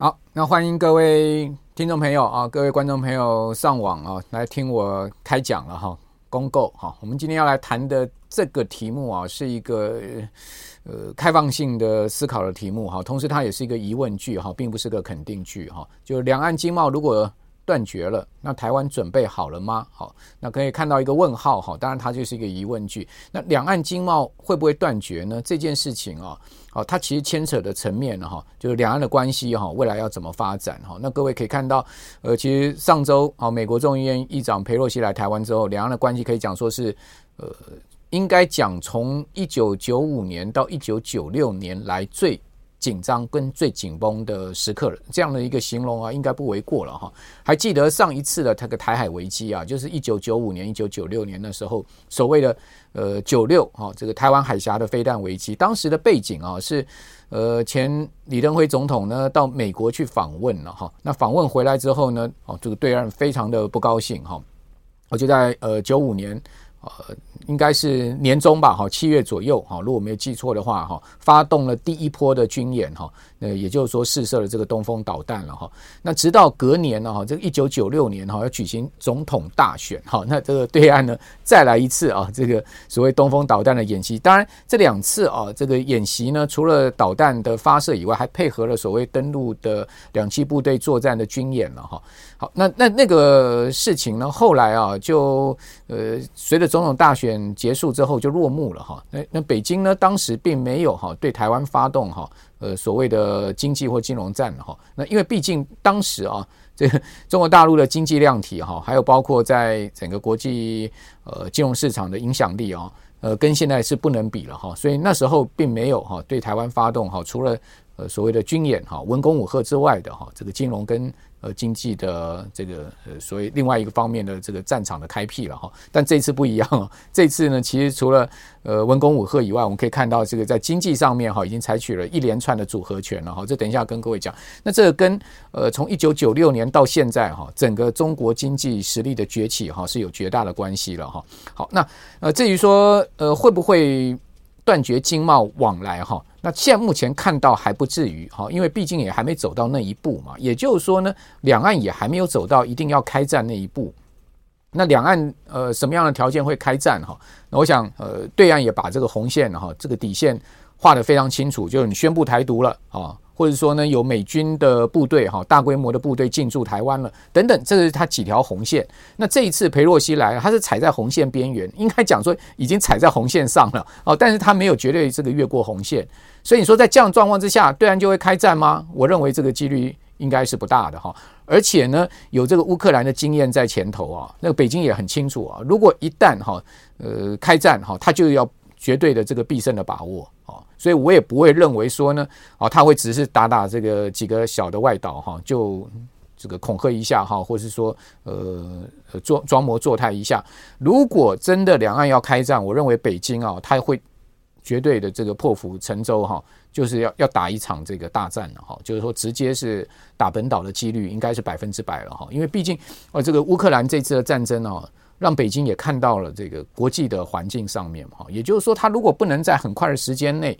好，那欢迎各位听众朋友啊，各位观众朋友上网啊，来听我开讲了哈，公购哈。我们今天要来谈的这个题目啊，是一个呃开放性的思考的题目哈，同时它也是一个疑问句哈，并不是个肯定句哈。就两岸经贸如果断绝了，那台湾准备好了吗？好，那可以看到一个问号哈，当然它就是一个疑问句。那两岸经贸会不会断绝呢？这件事情啊，好，它其实牵扯的层面哈，就是两岸的关系哈，未来要怎么发展哈？那各位可以看到，呃，其实上周啊，美国众议院议长裴洛西来台湾之后，两岸的关系可以讲说是，呃，应该讲从一九九五年到一九九六年来最。紧张跟最紧绷的时刻了，这样的一个形容啊，应该不为过了哈。还记得上一次的这个台海危机啊，就是一九九五年、一九九六年的时候，所谓的呃九六哈，这个台湾海峡的飞弹危机，当时的背景啊是呃前李登辉总统呢到美国去访问了哈。那访问回来之后呢，哦这个对岸非常的不高兴哈。我就在呃九五年。呃，应该是年中吧，哈，七月左右，哈，如果没有记错的话，哈，发动了第一波的军演，哈，呃，也就是说试射了这个东风导弹了，哈。那直到隔年呢，哈，这个一九九六年，哈，要举行总统大选，哈，那这个对岸呢，再来一次啊，这个所谓东风导弹的演习。当然，这两次啊，这个演习呢，除了导弹的发射以外，还配合了所谓登陆的两栖部队作战的军演了，哈。好，那那那个事情呢，后来啊，就呃，随着总统大选结束之后就落幕了哈。那那北京呢，当时并没有哈对台湾发动哈呃所谓的经济或金融战哈。那因为毕竟当时啊，这个中国大陆的经济量体哈，还有包括在整个国际呃金融市场的影响力啊，呃跟现在是不能比了哈。所以那时候并没有哈对台湾发动哈，除了呃所谓的军演哈文攻武吓之外的哈这个金融跟。呃，经济的这个呃，所以另外一个方面的这个战场的开辟了哈，但这次不一样，这次呢，其实除了呃文攻武赫以外，我们可以看到这个在经济上面哈，已经采取了一连串的组合拳了哈。这等一下跟各位讲。那这个跟呃从一九九六年到现在哈，整个中国经济实力的崛起哈是有绝大的关系了哈。好，那呃至于说呃会不会断绝经贸往来哈？那现目前看到还不至于哈，因为毕竟也还没走到那一步嘛。也就是说呢，两岸也还没有走到一定要开战那一步。那两岸呃什么样的条件会开战哈？那我想呃对岸也把这个红线哈，这个底线画得非常清楚，就是你宣布台独了啊。或者说呢，有美军的部队哈，大规模的部队进驻台湾了，等等，这是他几条红线。那这一次裴洛西来，他是踩在红线边缘，应该讲说已经踩在红线上了哦，但是他没有绝对这个越过红线。所以你说在这样状况之下，对岸就会开战吗？我认为这个几率应该是不大的哈。而且呢，有这个乌克兰的经验在前头啊，那个北京也很清楚啊，如果一旦哈呃开战哈，他就要绝对的这个必胜的把握啊。所以我也不会认为说呢，啊，他会只是打打这个几个小的外岛哈，就这个恐吓一下哈，或是说呃装装模作态一下。如果真的两岸要开战，我认为北京啊，他会绝对的这个破釜沉舟哈，就是要要打一场这个大战了哈，就是说直接是打本岛的几率应该是百分之百了哈，因为毕竟呃这个乌克兰这次的战争啊。让北京也看到了这个国际的环境上面哈，也就是说，他如果不能在很快的时间内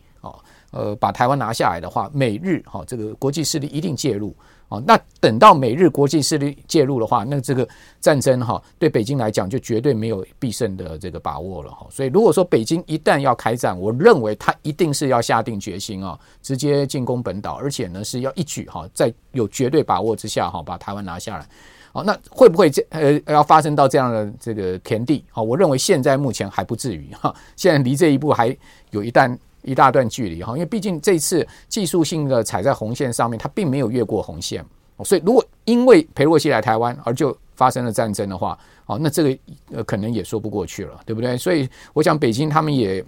呃，把台湾拿下来的话，美日哈这个国际势力一定介入啊。那等到美日国际势力介入的话，那这个战争哈对北京来讲就绝对没有必胜的这个把握了哈。所以如果说北京一旦要开战，我认为他一定是要下定决心啊，直接进攻本岛，而且呢是要一举哈在有绝对把握之下哈把台湾拿下来。好，那会不会这呃要发生到这样的这个田地？好，我认为现在目前还不至于哈，现在离这一步还有一段一大段距离哈，因为毕竟这次技术性的踩在红线上面，它并没有越过红线，所以如果因为裴洛西来台湾而就发生了战争的话，好，那这个呃可能也说不过去了，对不对？所以我想北京他们也。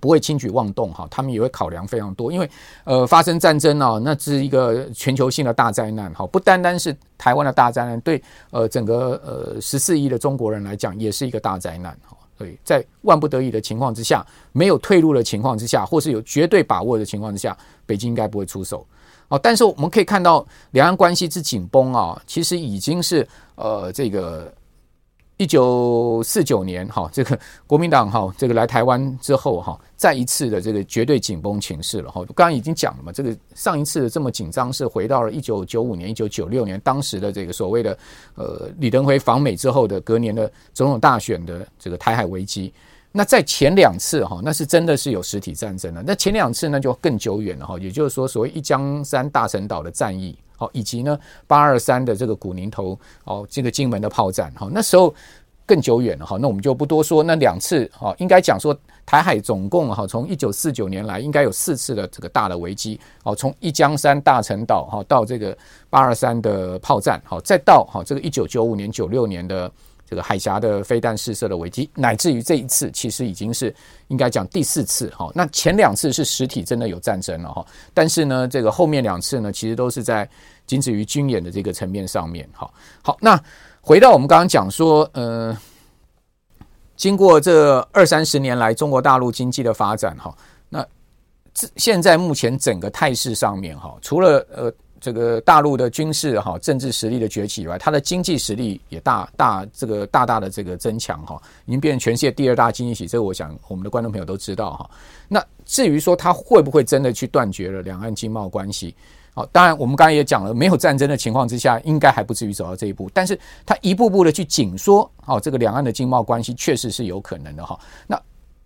不会轻举妄动哈，他们也会考量非常多，因为呃发生战争啊，那是一个全球性的大灾难哈，不单单是台湾的大灾难，对呃整个呃十四亿的中国人来讲也是一个大灾难哈。对在万不得已的情况之下，没有退路的情况之下，或是有绝对把握的情况之下，北京应该不会出手哦。但是我们可以看到两岸关系之紧绷啊，其实已经是呃这个。一九四九年哈，这个国民党哈，这个来台湾之后哈，再一次的这个绝对紧绷情势了哈。刚刚已经讲了嘛，这个上一次这么紧张是回到了一九九五年、一九九六年，当时的这个所谓的呃李登辉访美之后的隔年的总统大选的这个台海危机。那在前两次哈，那是真的是有实体战争了。那前两次呢就更久远了哈，也就是说所谓一江山大陈岛的战役。哦，以及呢，八二三的这个古宁头哦，这个金门的炮战，哈，那时候更久远了，哈，那我们就不多说。那两次，哦，应该讲说台海总共哈，从一九四九年来，应该有四次的这个大的危机，哦，从一江山大陈岛哈到这个八二三的炮战，好，再到哈这个一九九五年、九六年的。这个海峡的飞弹试射的危机，乃至于这一次，其实已经是应该讲第四次哈。那前两次是实体真的有战争了哈，但是呢，这个后面两次呢，其实都是在仅止于军演的这个层面上面。哈，好，那回到我们刚刚讲说，呃，经过这二三十年来中国大陆经济的发展哈，那现在目前整个态势上面哈，除了呃。这个大陆的军事哈政治实力的崛起以外，它的经济实力也大大这个大大的这个增强哈，已经变成全世界第二大经济体。这个我想我们的观众朋友都知道哈。那至于说它会不会真的去断绝了两岸经贸关系？好，当然我们刚才也讲了，没有战争的情况之下，应该还不至于走到这一步。但是它一步步的去紧缩，哦，这个两岸的经贸关系确实是有可能的哈。那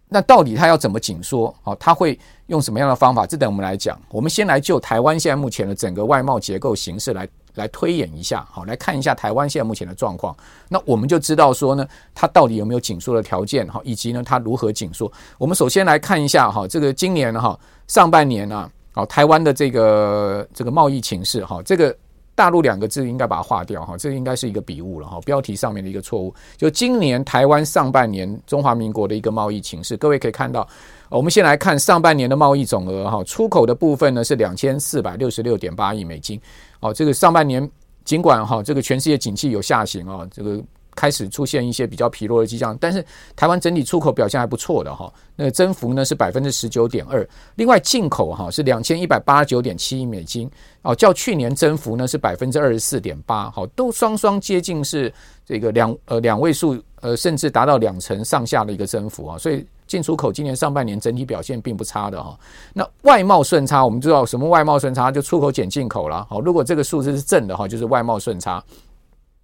那到底他要怎么紧缩？哦，他会用什么样的方法？这等我们来讲。我们先来就台湾现在目前的整个外贸结构形式来来推演一下，好，来看一下台湾现在目前的状况。那我们就知道说呢，它到底有没有紧缩的条件？哈，以及呢，它如何紧缩？我们首先来看一下哈，这个今年哈上半年啊，好，台湾的这个这个贸易情势哈，这个。大陆两个字应该把它划掉哈，这应该是一个笔误了哈，标题上面的一个错误。就今年台湾上半年中华民国的一个贸易情势，各位可以看到，我们先来看上半年的贸易总额哈，出口的部分呢是两千四百六十六点八亿美金。哦，这个上半年尽管哈这个全世界景气有下行啊，这个。开始出现一些比较疲弱的迹象，但是台湾整体出口表现还不错的哈，那增幅呢是百分之十九点二。另外进口哈是两千一百八十九点七亿美金哦，较去年增幅呢是百分之二十四点八，好，都双双接近是这个两呃两位数呃甚至达到两成上下的一个增幅啊，所以进出口今年上半年整体表现并不差的哈。那外贸顺差我们知道什么外贸顺差就出口减进口了，好，如果这个数字是正的话，就是外贸顺差。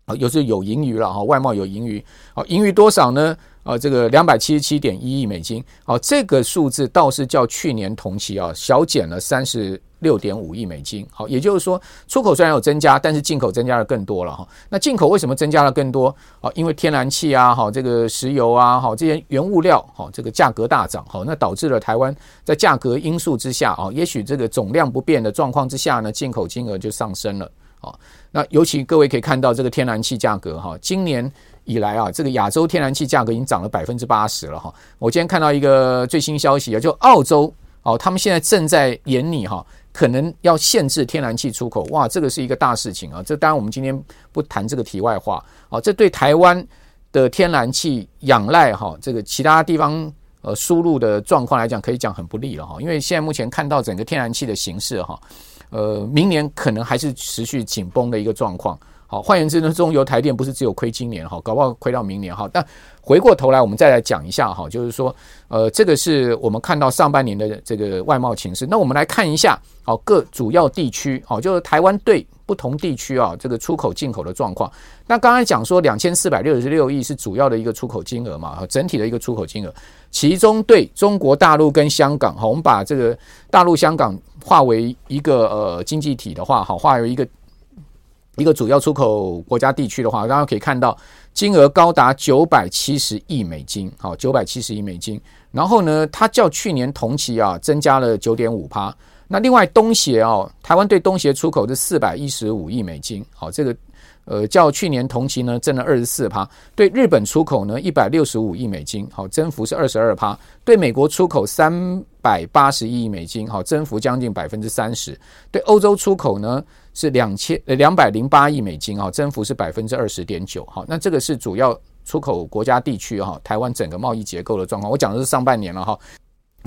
啊，有时有盈余了哈，外贸有盈余，好，盈余多少呢？啊，这个两百七十七点一亿美金，好，这个数字倒是较去年同期啊小减了三十六点五亿美金，好，也就是说出口虽然有增加，但是进口增加了更多了哈。那进口为什么增加了更多？啊，因为天然气啊，好，这个石油啊，好，这些原物料，好，这个价格大涨，好，那导致了台湾在价格因素之下啊，也许这个总量不变的状况之下呢，进口金额就上升了。好，那尤其各位可以看到这个天然气价格哈，今年以来啊，这个亚洲天然气价格已经涨了百分之八十了哈。我今天看到一个最新消息啊，就澳洲哦，他们现在正在研拟哈，可能要限制天然气出口。哇，这个是一个大事情啊。这当然我们今天不谈这个题外话啊，这对台湾的天然气仰赖哈，这个其他地方呃输入的状况来讲，可以讲很不利了哈。因为现在目前看到整个天然气的形势哈。呃，明年可能还是持续紧绷的一个状况。好，换言之呢，中油、台电不是只有亏今年哈，搞不好亏到明年哈。但回过头来，我们再来讲一下哈，就是说，呃，这个是我们看到上半年的这个外贸情势。那我们来看一下，好，各主要地区，好，就是台湾对不同地区啊，这个出口进口的状况。那刚才讲说，两千四百六十六亿是主要的一个出口金额嘛，整体的一个出口金额，其中对中国大陆跟香港，哈，我们把这个大陆、香港划为一个呃经济体的话，好，划为一个。一个主要出口国家地区的话，大家可以看到金额高达九百七十亿美金，好，九百七十亿美金。然后呢，它较去年同期啊增加了九点五趴。那另外东协哦，台湾对东协出口是四百一十五亿美金，好，这个。呃，较去年同期呢，增了二十四趴。对日本出口呢，一百六十五亿美金，好，增幅是二十二趴。对美国出口三百八十亿美金，好，增幅将近百分之三十。对欧洲出口呢，是两千呃两百零八亿美金，啊，增幅是百分之二十点九。好，那这个是主要出口国家地区哈，台湾整个贸易结构的状况。我讲的是上半年了哈。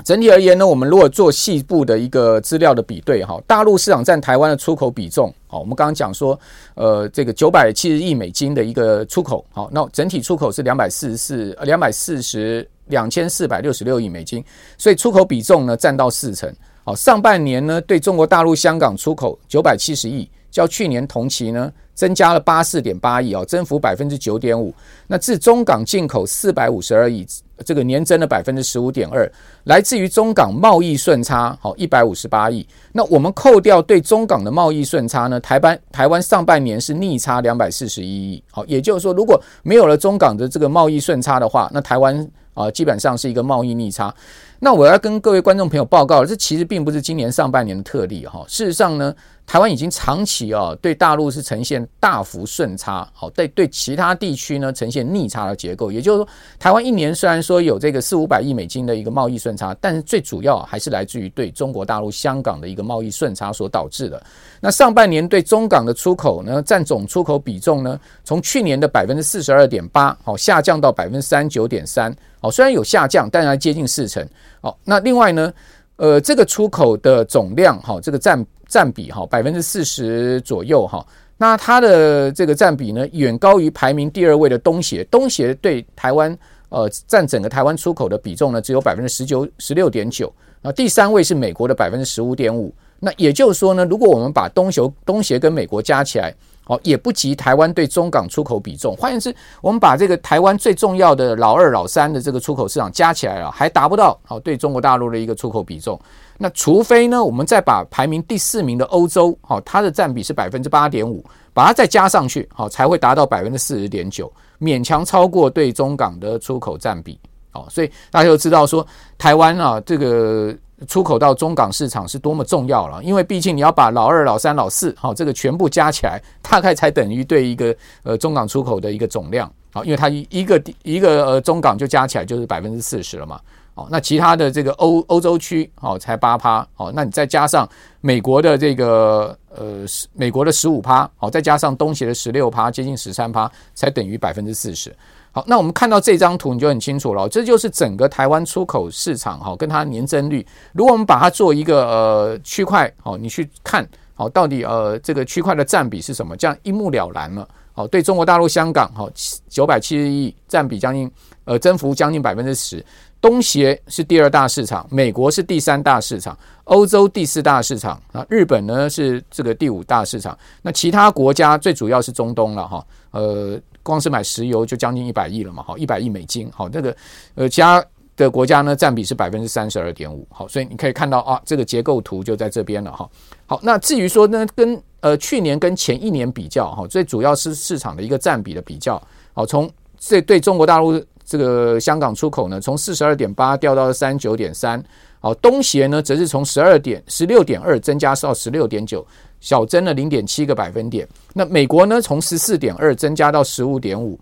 整体而言呢，我们如果做细部的一个资料的比对哈，大陆市场占台湾的出口比重好，我们刚刚讲说，呃，这个九百七十亿美金的一个出口，好，那整体出口是两百四十四，两百四十两千四百六十六亿美金，所以出口比重呢占到四成。好，上半年呢对中国大陆、香港出口九百七十亿，较去年同期呢增加了八四点八亿啊，增幅百分之九点五。那自中港进口四百五十二亿。这个年增了百分之十五点二，来自于中港贸易顺差，好一百五十八亿。那我们扣掉对中港的贸易顺差呢？台湾台湾上半年是逆差两百四十一亿，好，也就是说，如果没有了中港的这个贸易顺差的话，那台湾啊基本上是一个贸易逆差。那我要跟各位观众朋友报告，这其实并不是今年上半年的特例哈。事实上呢，台湾已经长期啊对大陆是呈现大幅顺差，好，对对其他地区呢呈现逆差的结构。也就是说，台湾一年虽然说有这个四五百亿美金的一个贸易顺差，但是最主要还是来自于对中国大陆、香港的一个贸易顺差所导致的。那上半年对中港的出口呢，占总出口比重呢，从去年的百分之四十二点八，好下降到百分之三十九点三。好，虽然有下降，但还接近四成。好，那另外呢，呃，这个出口的总量，哈，这个占占比，哈，百分之四十左右，哈，那它的这个占比呢，远高于排名第二位的东协。东协对台湾，呃，占整个台湾出口的比重呢，只有百分之十九十六点九。那第三位是美国的百分之十五点五。那也就是说呢，如果我们把东协东协跟美国加起来，好，也不及台湾对中港出口比重。换言之，我们把这个台湾最重要的老二、老三的这个出口市场加起来了，还达不到好对中国大陆的一个出口比重。那除非呢，我们再把排名第四名的欧洲，好，它的占比是百分之八点五，把它再加上去，好，才会达到百分之四十点九，勉强超过对中港的出口占比。好，所以大家就知道说，台湾啊，这个。出口到中港市场是多么重要了，因为毕竟你要把老二、老三、老四，好，这个全部加起来，大概才等于对一个呃中港出口的一个总量，好，因为它一一个一个呃中港就加起来就是百分之四十了嘛，好，那其他的这个欧欧洲区，好，才八趴，好，那你再加上美国的这个呃美国的十五趴，好，再加上东协的十六趴，接近十三趴，才等于百分之四十。好，那我们看到这张图，你就很清楚了。这就是整个台湾出口市场，哈，跟它年增率。如果我们把它做一个呃区块，好，你去看，好，到底呃这个区块的占比是什么？这样一目了然了。好，对中国大陆、香港，好，九百七十亿，占比将近呃增幅将近百分之十。东协是第二大市场，美国是第三大市场，欧洲第四大市场啊，日本呢是这个第五大市场。那其他国家最主要是中东了，哈，呃。光是买石油就将近一百亿了嘛，好，一百亿美金，好，那个呃，其他的国家呢占比是百分之三十二点五，好，所以你可以看到啊，这个结构图就在这边了哈。好，那至于说呢，跟呃去年跟前一年比较哈，最主要是市场的一个占比的比较，好，从这对中国大陆这个香港出口呢，从四十二点八掉到了三十九点三，好，东协呢则是从十二点十六点二增加到十六点九。小增了零点七个百分点。那美国呢？从十四点二增加到十五点五。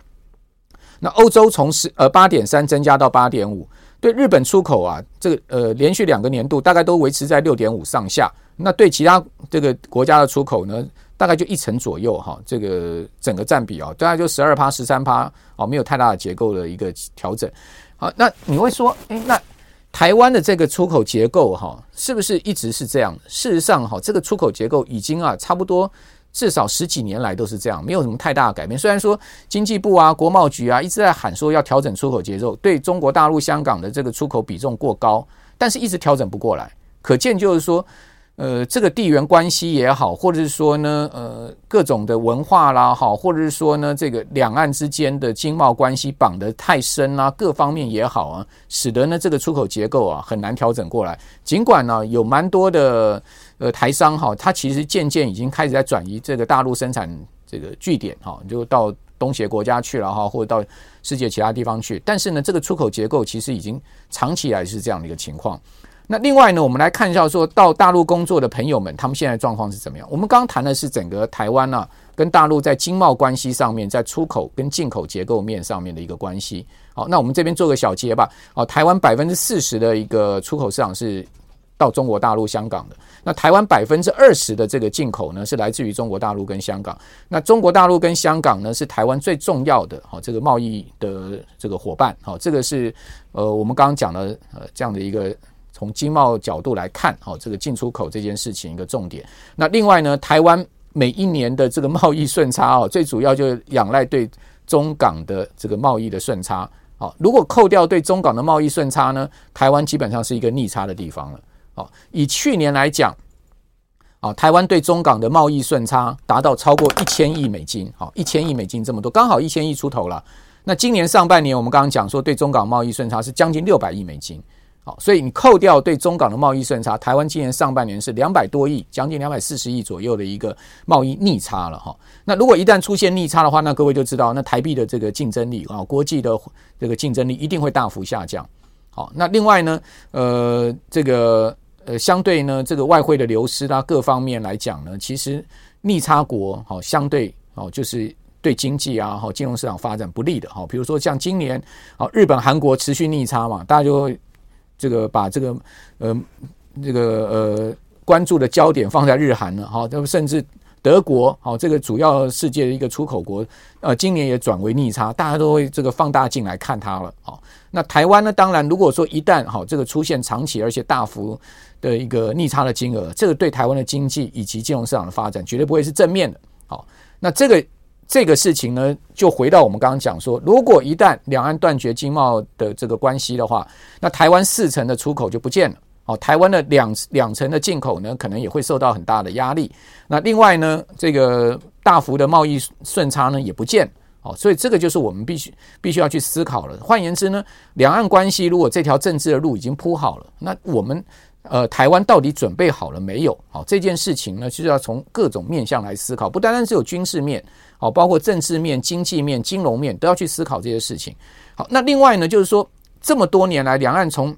那欧洲从十呃八点三增加到八点五。对日本出口啊，这个呃连续两个年度大概都维持在六点五上下。那对其他这个国家的出口呢，大概就一成左右哈。这个整个占比啊，大概就十二趴十三趴啊，没有太大的结构的一个调整。好，那你会说，诶，那？台湾的这个出口结构哈，是不是一直是这样？事实上哈，这个出口结构已经啊，差不多至少十几年来都是这样，没有什么太大的改变。虽然说经济部啊、国贸局啊一直在喊说要调整出口节奏，对中国大陆、香港的这个出口比重过高，但是一直调整不过来。可见就是说。呃，这个地缘关系也好，或者是说呢，呃，各种的文化啦，好，或者是说呢，这个两岸之间的经贸关系绑得太深啦，各方面也好啊，使得呢这个出口结构啊很难调整过来。尽管呢有蛮多的呃台商哈，他其实渐渐已经开始在转移这个大陆生产这个据点哈，就到东协国家去了哈，或者到世界其他地方去。但是呢，这个出口结构其实已经长期以来是这样的一个情况。那另外呢，我们来看一下，说到大陆工作的朋友们，他们现在状况是怎么样？我们刚刚谈的是整个台湾啊，跟大陆在经贸关系上面，在出口跟进口结构面上面的一个关系。好，那我们这边做个小结吧。好，台湾百分之四十的一个出口市场是到中国大陆、香港的。那台湾百分之二十的这个进口呢，是来自于中国大陆跟香港。那中国大陆跟香港呢，是台湾最重要的好这个贸易的这个伙伴。好，这个是呃我们刚刚讲的呃这样的一个。从经贸角度来看，好，这个进出口这件事情一个重点。那另外呢，台湾每一年的这个贸易顺差哦，最主要就仰赖对中港的这个贸易的顺差。好，如果扣掉对中港的贸易顺差呢，台湾基本上是一个逆差的地方了。好，以去年来讲，哦，台湾对中港的贸易顺差达到超过一千亿美金，好，一千亿美金这么多，刚好一千亿出头了。那今年上半年我们刚刚讲说，对中港贸易顺差是将近六百亿美金。好，所以你扣掉对中港的贸易顺差，台湾今年上半年是两百多亿，将近两百四十亿左右的一个贸易逆差了哈。那如果一旦出现逆差的话，那各位就知道，那台币的这个竞争力啊，国际的这个竞争力一定会大幅下降。好，那另外呢，呃，这个呃，相对呢，这个外汇的流失啊，各方面来讲呢，其实逆差国好，相对哦，就是对经济啊，好，金融市场发展不利的哈。比如说像今年，好，日本、韩国持续逆差嘛，大家就会。这个把这个呃这个呃关注的焦点放在日韩了哈，那么甚至德国好，这个主要世界的一个出口国，呃，今年也转为逆差，大家都会这个放大镜来看它了啊。那台湾呢，当然如果说一旦好这个出现长期而且大幅的一个逆差的金额，这个对台湾的经济以及金融市场的发展绝对不会是正面的。好，那这个。这个事情呢，就回到我们刚刚讲说，如果一旦两岸断绝经贸的这个关系的话，那台湾四成的出口就不见了。哦，台湾的两两成的进口呢，可能也会受到很大的压力。那另外呢，这个大幅的贸易顺差呢，也不见。哦，所以这个就是我们必须必须要去思考了。换言之呢，两岸关系如果这条政治的路已经铺好了，那我们。呃，台湾到底准备好了没有？好，这件事情呢，就是要从各种面向来思考，不单单只有军事面，好，包括政治面、经济面、金融面都要去思考这些事情。好，那另外呢，就是说这么多年来，两岸从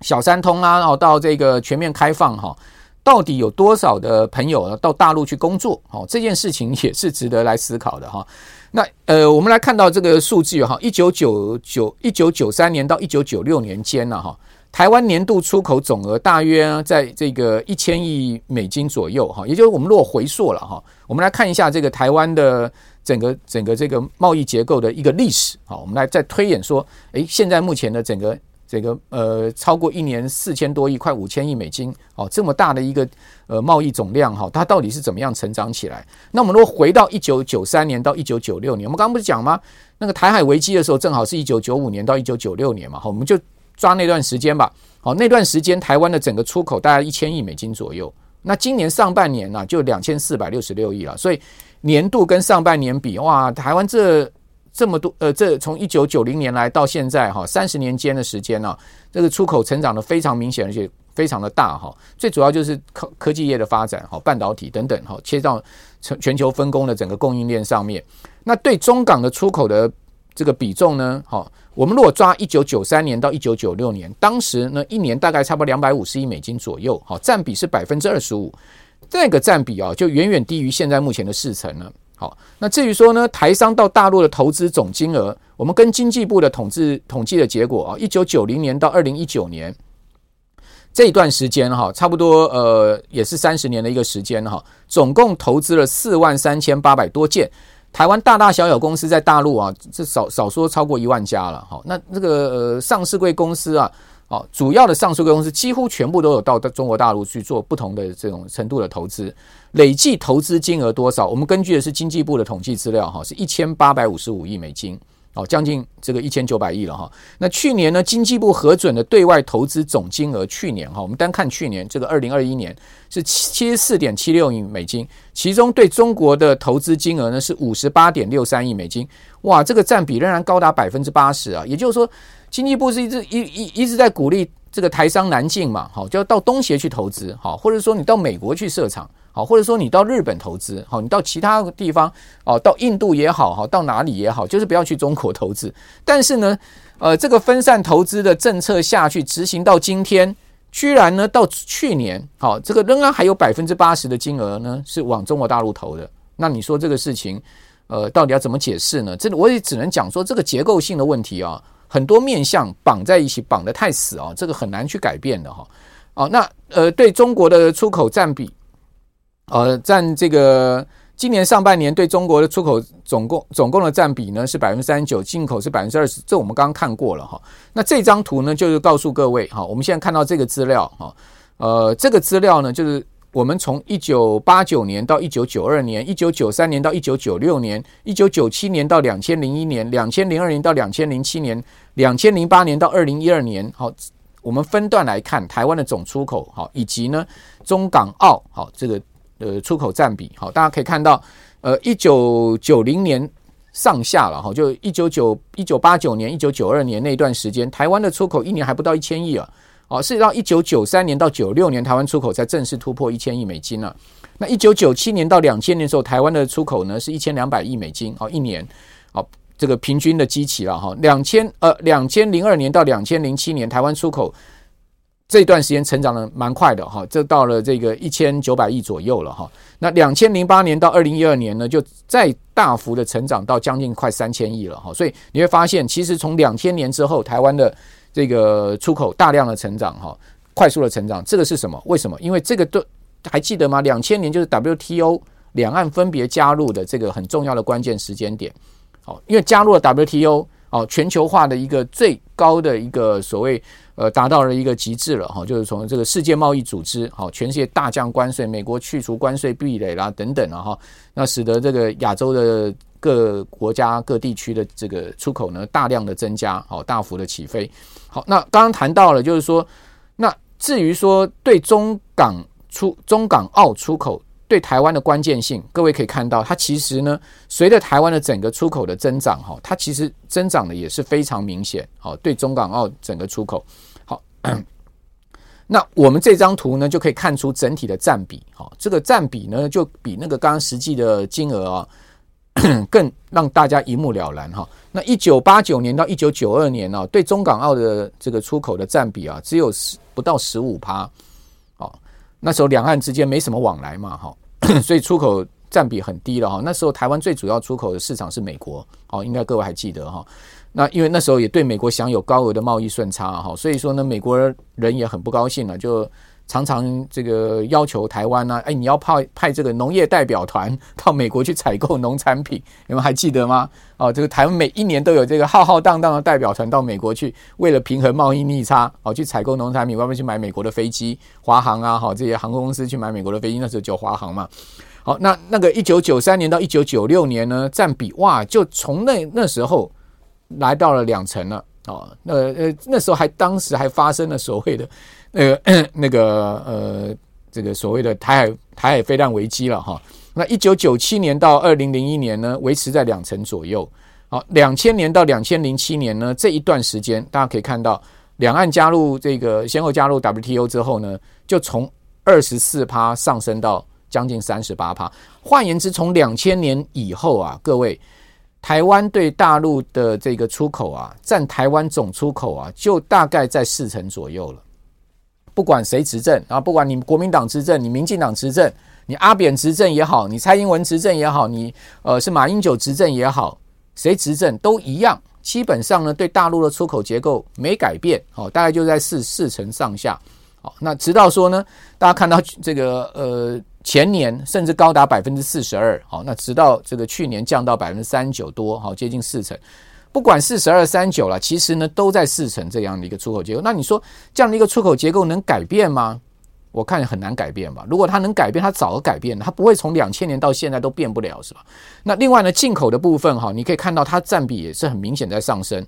小三通啊，然后到这个全面开放，哈，到底有多少的朋友到大陆去工作？好，这件事情也是值得来思考的哈。那呃，我们来看到这个数据哈，一九九九一九九三年到一九九六年间呢，哈。台湾年度出口总额大约在这个一千亿美金左右，哈，也就是我们如果回溯了哈，我们来看一下这个台湾的整个整个这个贸易结构的一个历史，好，我们来再推演说，诶，现在目前的整个这个呃超过一年四千多亿，快五千亿美金，哦，这么大的一个呃贸易总量哈，它到底是怎么样成长起来？那我们如果回到一九九三年到一九九六年，我们刚刚不是讲吗？那个台海危机的时候，正好是一九九五年到一九九六年嘛，哈，我们就。抓那段时间吧，好，那段时间台湾的整个出口大概一千亿美金左右。那今年上半年呢，就两千四百六十六亿了。所以年度跟上半年比，哇，台湾这这么多，呃，这从一九九零年来到现在哈，三十年间的时间呢，这个出口成长的非常明显，而且非常的大哈。最主要就是科科技业的发展，哈，半导体等等，哈，切到全全球分工的整个供应链上面。那对中港的出口的。这个比重呢，好，我们如果抓一九九三年到一九九六年，当时呢一年大概差不多两百五十亿美金左右，好，占比是百分之二十五，这个占比啊就远远低于现在目前的四成了。好，那至于说呢，台商到大陆的投资总金额，我们跟经济部的统计统计的结果啊，一九九零年到二零一九年这一段时间哈，差不多呃也是三十年的一个时间哈，总共投资了四万三千八百多件。台湾大大小小公司在大陆啊，这少少说超过一万家了。好，那这个呃上市柜公司啊，哦，主要的上市柜公司几乎全部都有到中国大陆去做不同的这种程度的投资，累计投资金额多少？我们根据的是经济部的统计资料，哈，是一千八百五十五亿美金。哦，将近这个一千九百亿了哈。那去年呢，经济部核准的对外投资总金额，去年哈，我们单看去年这个二零二一年是七十四点七六亿美金，其中对中国的投资金额呢是五十八点六三亿美金。哇，这个占比仍然高达百分之八十啊！也就是说，经济部是一直一一一直在鼓励这个台商南进嘛，好，就要到东协去投资，好，或者说你到美国去设厂。好，或者说你到日本投资，好，你到其他地方，哦，到印度也好，哈，到哪里也好，就是不要去中国投资。但是呢，呃，这个分散投资的政策下去执行到今天，居然呢，到去年，好，这个仍然还有百分之八十的金额呢是往中国大陆投的。那你说这个事情，呃，到底要怎么解释呢？这我也只能讲说，这个结构性的问题啊，很多面向绑在一起，绑得太死啊，这个很难去改变的哈。哦，那呃，对中国的出口占比。呃，占这个今年上半年对中国的出口总共总共的占比呢是百分之三十九，进口是百分之二十，这我们刚刚看过了哈。那这张图呢就是告诉各位哈，我们现在看到这个资料哈，呃，这个资料呢就是我们从一九八九年到一九九二年，一九九三年到一九九六年，一九九七年到两千零一年，两千零二年到两千零七年，两千零八年到二零一二年，好，我们分段来看台湾的总出口，好，以及呢中港澳，好，这个呃出口占比，好，大家可以看到，呃，一九九零年上下了哈，就一九九一九八九年、一九九二年那段时间，台湾的出口一年还不到一千亿啊。哦，是到一九九三年到九六年，台湾出口才正式突破一千亿美金了。那一九九七年到两千年的时候，台湾的出口呢是一千两百亿美金。哦，一年，哦，这个平均的基期了哈。两千呃，两千零二年到两千零七年，台湾出口这段时间成长的蛮快的哈，这到了这个一千九百亿左右了哈。那两千零八年到二零一二年呢，就再大幅的成长到将近快三千亿了哈。所以你会发现，其实从两千年之后，台湾的这个出口大量的成长哈，快速的成长，这个是什么？为什么？因为这个都还记得吗？两千年就是 WTO 两岸分别加入的这个很重要的关键时间点。好，因为加入了 WTO 哦，全球化的一个最高的一个所谓呃达到了一个极致了哈，就是从这个世界贸易组织好，全世界大降关税，美国去除关税壁垒啦等等了哈，那使得这个亚洲的。各国家各地区的这个出口呢，大量的增加，好，大幅的起飞。好，那刚刚谈到了，就是说，那至于说对中港出中港澳出口对台湾的关键性，各位可以看到，它其实呢，随着台湾的整个出口的增长，哈，它其实增长的也是非常明显。好，对中港澳整个出口，那我们这张图呢，就可以看出整体的占比。好，这个占比呢，就比那个刚刚实际的金额啊。更让大家一目了然哈。那一九八九年到一九九二年呢，对中港澳的这个出口的占比啊，只有十不到十五趴。哦，那时候两岸之间没什么往来嘛，哈，所以出口占比很低了哈。那时候台湾最主要出口的市场是美国，哦，应该各位还记得哈。那因为那时候也对美国享有高额的贸易顺差哈，所以说呢，美国人也很不高兴了，就。常常这个要求台湾呢、啊，哎，你要派派这个农业代表团到美国去采购农产品，你们还记得吗？哦，这个台湾每一年都有这个浩浩荡荡的代表团到美国去，为了平衡贸易逆差，哦，去采购农产品，外面去买美国的飞机，华航啊，好，这些航空公司去买美国的飞机，那时候就华航嘛。好，那那个一九九三年到一九九六年呢，占比哇，就从那那时候来到了两成了。哦，那呃那时候还当时还发生了所谓的。那个那个呃，这个所谓的台海台海飞弹危机了哈。那一九九七年到二零零一年呢，维持在两成左右。好，两千年到两千零七年呢，这一段时间，大家可以看到，两岸加入这个先后加入 WTO 之后呢，就从二十四趴上升到将近三十八趴。换言之，从两千年以后啊，各位，台湾对大陆的这个出口啊，占台湾总出口啊，就大概在四成左右了。不管谁执政啊，不管你国民党执政，你民进党执政，你阿扁执政也好，你蔡英文执政也好，你呃是马英九执政也好，谁执政都一样。基本上呢，对大陆的出口结构没改变，好，大概就在四四成上下。好，那直到说呢，大家看到这个呃前年甚至高达百分之四十二，好，那直到这个去年降到百分之三九多，好，接近四成。不管四十二三九了，其实呢都在四成这样的一个出口结构。那你说这样的一个出口结构能改变吗？我看很难改变吧。如果它能改变，它早改变了，它不会从两千年到现在都变不了，是吧？那另外呢，进口的部分哈，你可以看到它占比也是很明显在上升。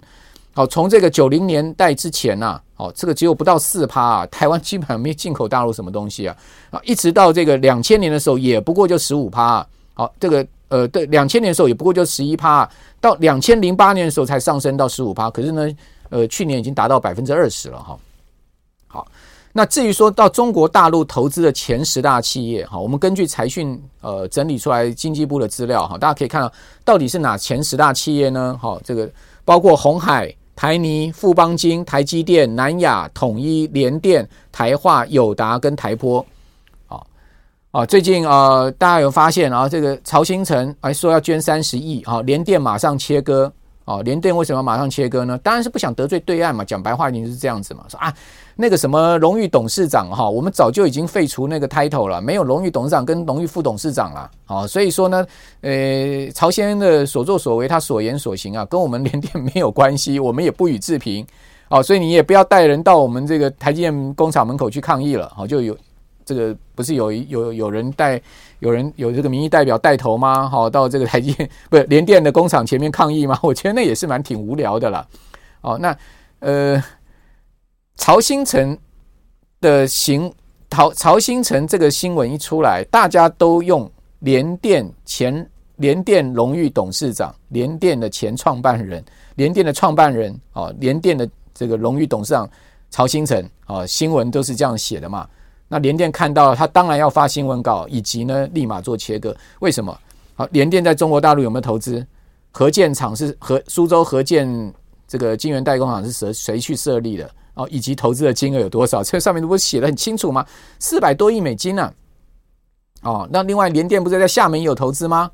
好，从这个九零年代之前呐，哦，这个只有不到四趴啊，台湾基本上没进口大陆什么东西啊，啊，一直到这个两千年的时候，也不过就十五趴啊。好，这个。呃，对，两千年的时候也不过就十一趴，到两千零八年的时候才上升到十五趴。可是呢，呃，去年已经达到百分之二十了哈。好，那至于说到中国大陆投资的前十大企业哈，我们根据财讯呃整理出来经济部的资料哈，大家可以看到到底是哪前十大企业呢？好，这个包括红海、台泥、富邦金、台积电、南亚、统一、联电、台化、友达跟台玻。啊，最近呃，大家有发现啊，这个曹新成还说要捐三十亿啊，联电马上切割啊，联电为什么马上切割呢？当然是不想得罪对岸嘛，讲白话已经是这样子嘛，说啊，那个什么荣誉董事长哈，我们早就已经废除那个 title 了，没有荣誉董事长跟荣誉副董事长了啊，所以说呢，呃，朝鲜的所作所为，他所言所行啊，跟我们联电没有关系，我们也不予置评啊，所以你也不要带人到我们这个台积电工厂门口去抗议了，好，就有。这个不是有有有人带有人有这个民意代表带头吗？好，到这个台积电不是联电的工厂前面抗议吗？我觉得那也是蛮挺无聊的啦。哦，那呃，曹新成的行曹曹新成这个新闻一出来，大家都用联电前联电荣誉董事长、联电的前创办人、联电的创办人哦，联电的这个荣誉董事长曹新成啊，新闻都是这样写的嘛。那联电看到，他当然要发新闻稿，以及呢，立马做切割。为什么？好，联电在中国大陆有没有投资？合建厂是合苏州合建这个金源代工厂是谁谁去设立的？哦，以及投资的金额有多少？这上面不是写的很清楚吗？四百多亿美金呢、哦，那另外联电不是在厦门有投资吗？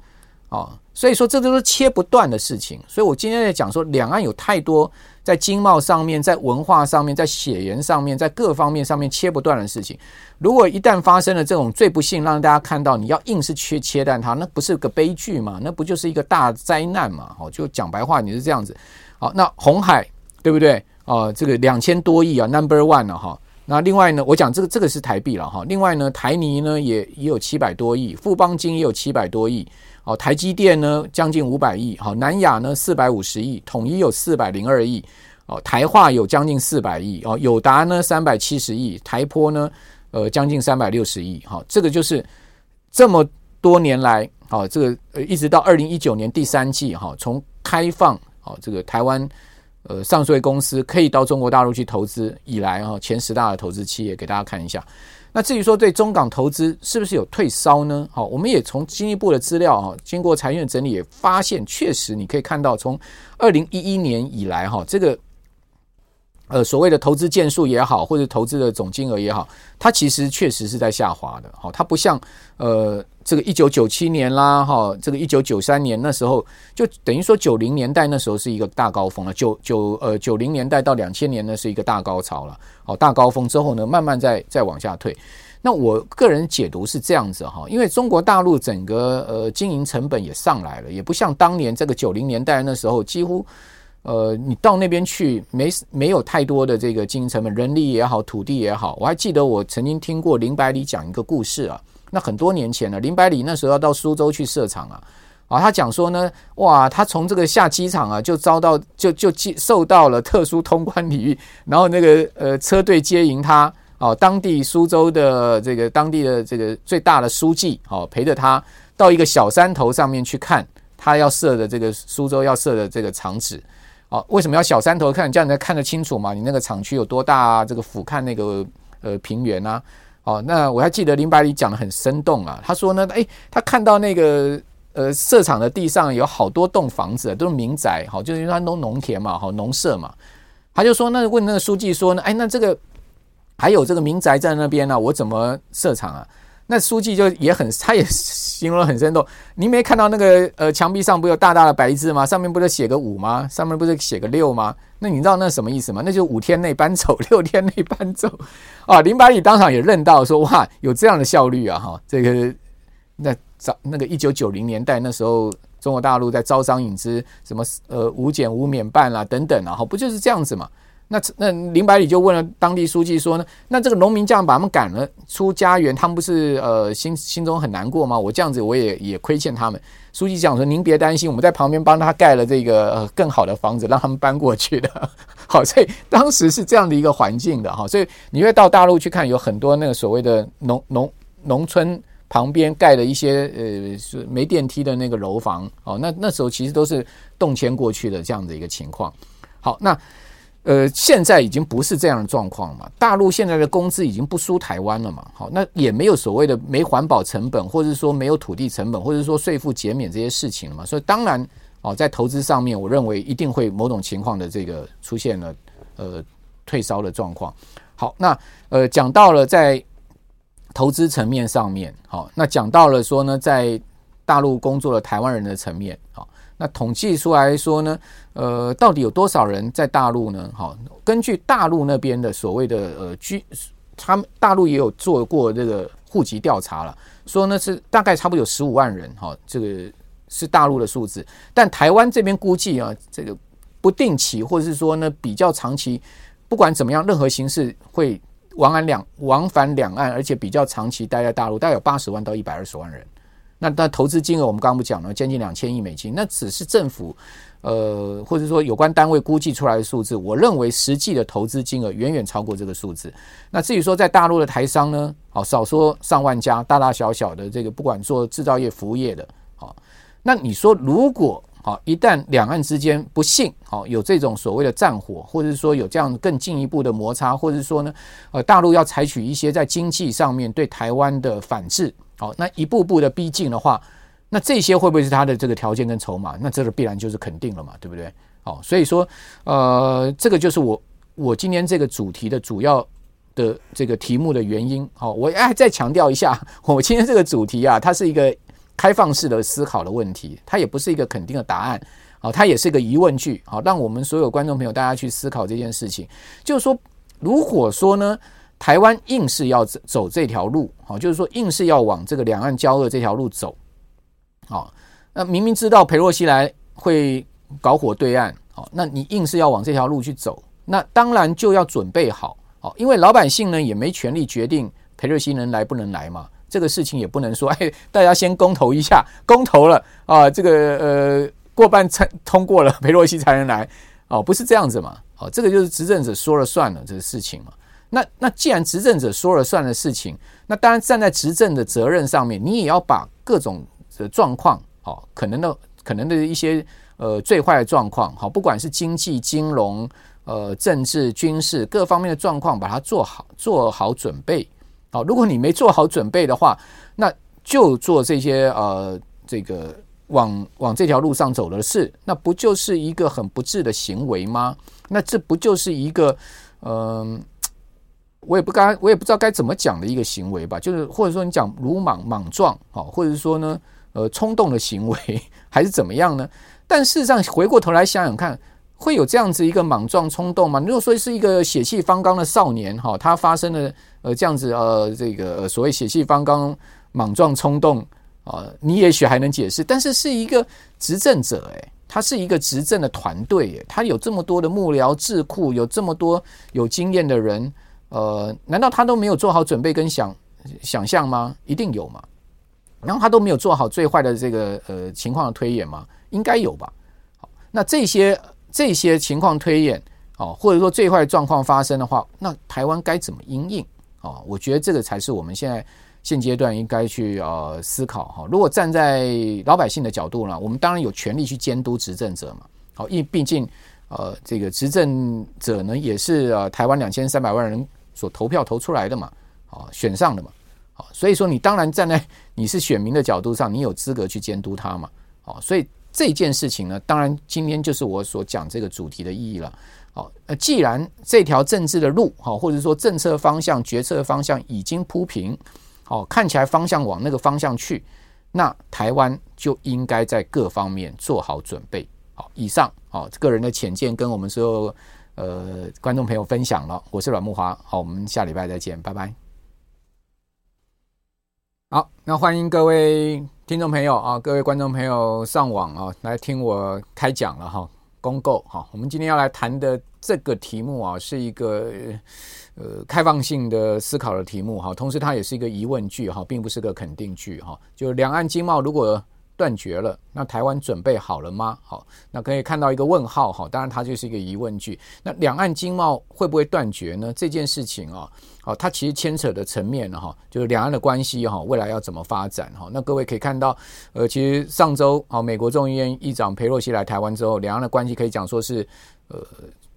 哦，所以说这都是切不断的事情。所以我今天在讲说，两岸有太多。在经贸上面，在文化上面，在血缘上面，在各方面上面切不断的事情，如果一旦发生了这种最不幸，让大家看到你要硬是切切断它，那不是个悲剧吗？那不就是一个大灾难嘛？哦，就讲白话，你是这样子。好，那红海对不对？哦，这个两千多亿啊，Number One 了哈。那另外呢，我讲这个这个是台币了哈。另外呢，台泥呢也也有七百多亿，富邦金也有七百多亿。哦，台积电呢将近五百亿，好，南亚呢四百五十亿，统一有四百零二亿，哦，台化有将近四百亿，哦，友达呢三百七十亿，台坡呢呃将近三百六十亿，好，这个就是这么多年来，好，这个呃一直到二零一九年第三季，哈，从开放，好，这个台湾呃上市公司可以到中国大陆去投资以来，哈，前十大的投资企业给大家看一下。那至于说对中港投资是不是有退烧呢？好，我们也从进一步的资料啊，经过财院整理也发现，确实你可以看到，从二零一一年以来哈，这个呃所谓的投资件数也好，或者投资的总金额也好，它其实确实是在下滑的。好，它不像呃。这个一九九七年啦，哈，这个一九九三年那时候，就等于说九零年代那时候是一个大高峰了。九九呃九零年代到两千年呢是一个大高潮了。哦，大高峰之后呢，慢慢再再往下退。那我个人解读是这样子哈，因为中国大陆整个呃经营成本也上来了，也不像当年这个九零年代那时候，几乎呃你到那边去没没有太多的这个经营成本，人力也好，土地也好。我还记得我曾经听过林百里讲一个故事啊。那很多年前了，林百里那时候要到苏州去设厂啊，啊，他讲说呢，哇，他从这个下机场啊，就遭到就就接受到了特殊通关礼遇，然后那个呃车队接迎他，哦，当地苏州的这个当地的这个最大的书记，哦，陪着他到一个小山头上面去看他要设的这个苏州要设的这个厂址，哦，为什么要小山头看？这样你才看得清楚嘛，你那个厂区有多大啊？这个俯瞰那个呃平原啊。哦，那我还记得林百里讲的很生动啊。他说呢，诶，他看到那个呃社场的地上有好多栋房子，都是民宅，好，就是因为他农农田嘛，好农舍嘛。他就说，那问那个书记说呢，哎，那这个还有这个民宅在那边呢，我怎么设厂啊？那书记就也很，他也形容很生动。您没看到那个呃墙壁上不有大大的白字吗？上面不是写个五吗？上面不是写个六吗？那你知道那什么意思吗？那就五天内搬走，六天内搬走啊！林百里当场也认到说：“哇，有这样的效率啊！哈，这个那早那个一九九零年代那时候，中国大陆在招商引资，什么呃五减五免半啦等等啊，哈，不就是这样子嘛？那那林百里就问了当地书记说呢：那这个农民这样把他们赶了出家园，他们不是呃心心中很难过吗？我这样子我也也亏欠他们。”书记讲说：“您别担心，我们在旁边帮他盖了这个更好的房子，让他们搬过去的。好，所以当时是这样的一个环境的哈。所以你会到大陆去看，有很多那个所谓的农农农村旁边盖的一些呃是没电梯的那个楼房哦。那那时候其实都是动迁过去的这样的一个情况。好，那。”呃，现在已经不是这样的状况了嘛。大陆现在的工资已经不输台湾了嘛。好，那也没有所谓的没环保成本，或者说没有土地成本，或者说税负减免这些事情了嘛。所以当然，哦，在投资上面，我认为一定会某种情况的这个出现了呃退烧的状况。好，那呃讲到了在投资层面上面，好，那讲到了说呢，在大陆工作的台湾人的层面，好。那统计出来说呢，呃，到底有多少人在大陆呢？好，根据大陆那边的所谓的呃居，他们大陆也有做过这个户籍调查了，说呢是大概差不多有十五万人，哈，这个是大陆的数字。但台湾这边估计啊，这个不定期或者是说呢比较长期，不管怎么样，任何形式会往返两往返两岸，而且比较长期待在大陆，大概有八十万到一百二十万人。那那投资金额我们刚刚不讲了，将近两千亿美金，那只是政府呃或者说有关单位估计出来的数字。我认为实际的投资金额远远超过这个数字。那至于说在大陆的台商呢，好少说上万家，大大小小的这个不管做制造业、服务业的，好，那你说如果好一旦两岸之间不幸好有这种所谓的战火，或者是说有这样更进一步的摩擦，或者是说呢呃大陆要采取一些在经济上面对台湾的反制。好，那一步步的逼近的话，那这些会不会是他的这个条件跟筹码？那这个必然就是肯定了嘛，对不对？好，所以说，呃，这个就是我我今天这个主题的主要的这个题目的原因。好，我哎再强调一下，我今天这个主题啊，它是一个开放式的思考的问题，它也不是一个肯定的答案。好，它也是一个疑问句。好，让我们所有观众朋友大家去思考这件事情，就是说，如果说呢？台湾硬是要走这条路，好，就是说硬是要往这个两岸交恶这条路走，好，那明明知道裴洛西来会搞火对岸，好，那你硬是要往这条路去走，那当然就要准备好，好，因为老百姓呢也没权利决定裴洛西能来不能来嘛，这个事情也不能说，哎，大家先公投一下，公投了啊，这个呃过半才通过了，裴洛西才能来，哦，不是这样子嘛，哦，这个就是执政者说了算了这个事情嘛。那那既然执政者说了算的事情，那当然站在执政的责任上面，你也要把各种的状况，哦，可能的可能的一些呃最坏的状况，好，不管是经济、金融、呃政治、军事各方面的状况，把它做好做好准备。好，如果你没做好准备的话，那就做这些呃这个往往这条路上走的事，那不就是一个很不智的行为吗？那这不就是一个嗯？我也不该，我也不知道该怎么讲的一个行为吧，就是或者说你讲鲁莽莽撞啊，或者说呢，呃，冲动的行为 还是怎么样呢？但事实上，回过头来想想看，会有这样子一个莽撞冲动吗？如果说是一个血气方刚的少年哈，他发生了呃这样子呃这个所谓血气方刚、莽撞冲动啊，你也许还能解释，但是是一个执政者诶，他是一个执政的团队诶，他有这么多的幕僚智库，有这么多有经验的人。呃，难道他都没有做好准备跟想想象吗？一定有嘛。然后他都没有做好最坏的这个呃情况的推演吗？应该有吧。好，那这些这些情况推演，哦，或者说最坏状况发生的话，那台湾该怎么因应？哦，我觉得这个才是我们现在现阶段应该去呃思考哈。如果站在老百姓的角度呢，我们当然有权利去监督执政者嘛。好，因为毕竟呃这个执政者呢也是呃台湾两千三百万人。所投票投出来的嘛，啊，选上的嘛，啊，所以说你当然站在 你是选民的角度上，你有资格去监督他嘛，啊，所以这件事情呢，当然今天就是我所讲这个主题的意义了，好，那既然这条政治的路，哈，或者说政策方向、决策方向已经铺平，好，看起来方向往那个方向去，那台湾就应该在各方面做好准备，好，以上，好，个人的浅见跟我们所有。呃，观众朋友分享了，我是阮慕华，好，我们下礼拜再见，拜拜。好，那欢迎各位听众朋友啊，各位观众朋友上网啊来听我开讲了哈，公购哈，我们今天要来谈的这个题目啊，是一个呃开放性的思考的题目哈，同时它也是一个疑问句哈，并不是个肯定句哈，就两岸经贸如果。断绝了，那台湾准备好了吗？好，那可以看到一个问号哈，当然它就是一个疑问句。那两岸经贸会不会断绝呢？这件事情啊，好，它其实牵扯的层面哈，就是两岸的关系哈，未来要怎么发展哈？那各位可以看到，呃，其实上周啊，美国众议院议长裴洛西来台湾之后，两岸的关系可以讲说是，呃，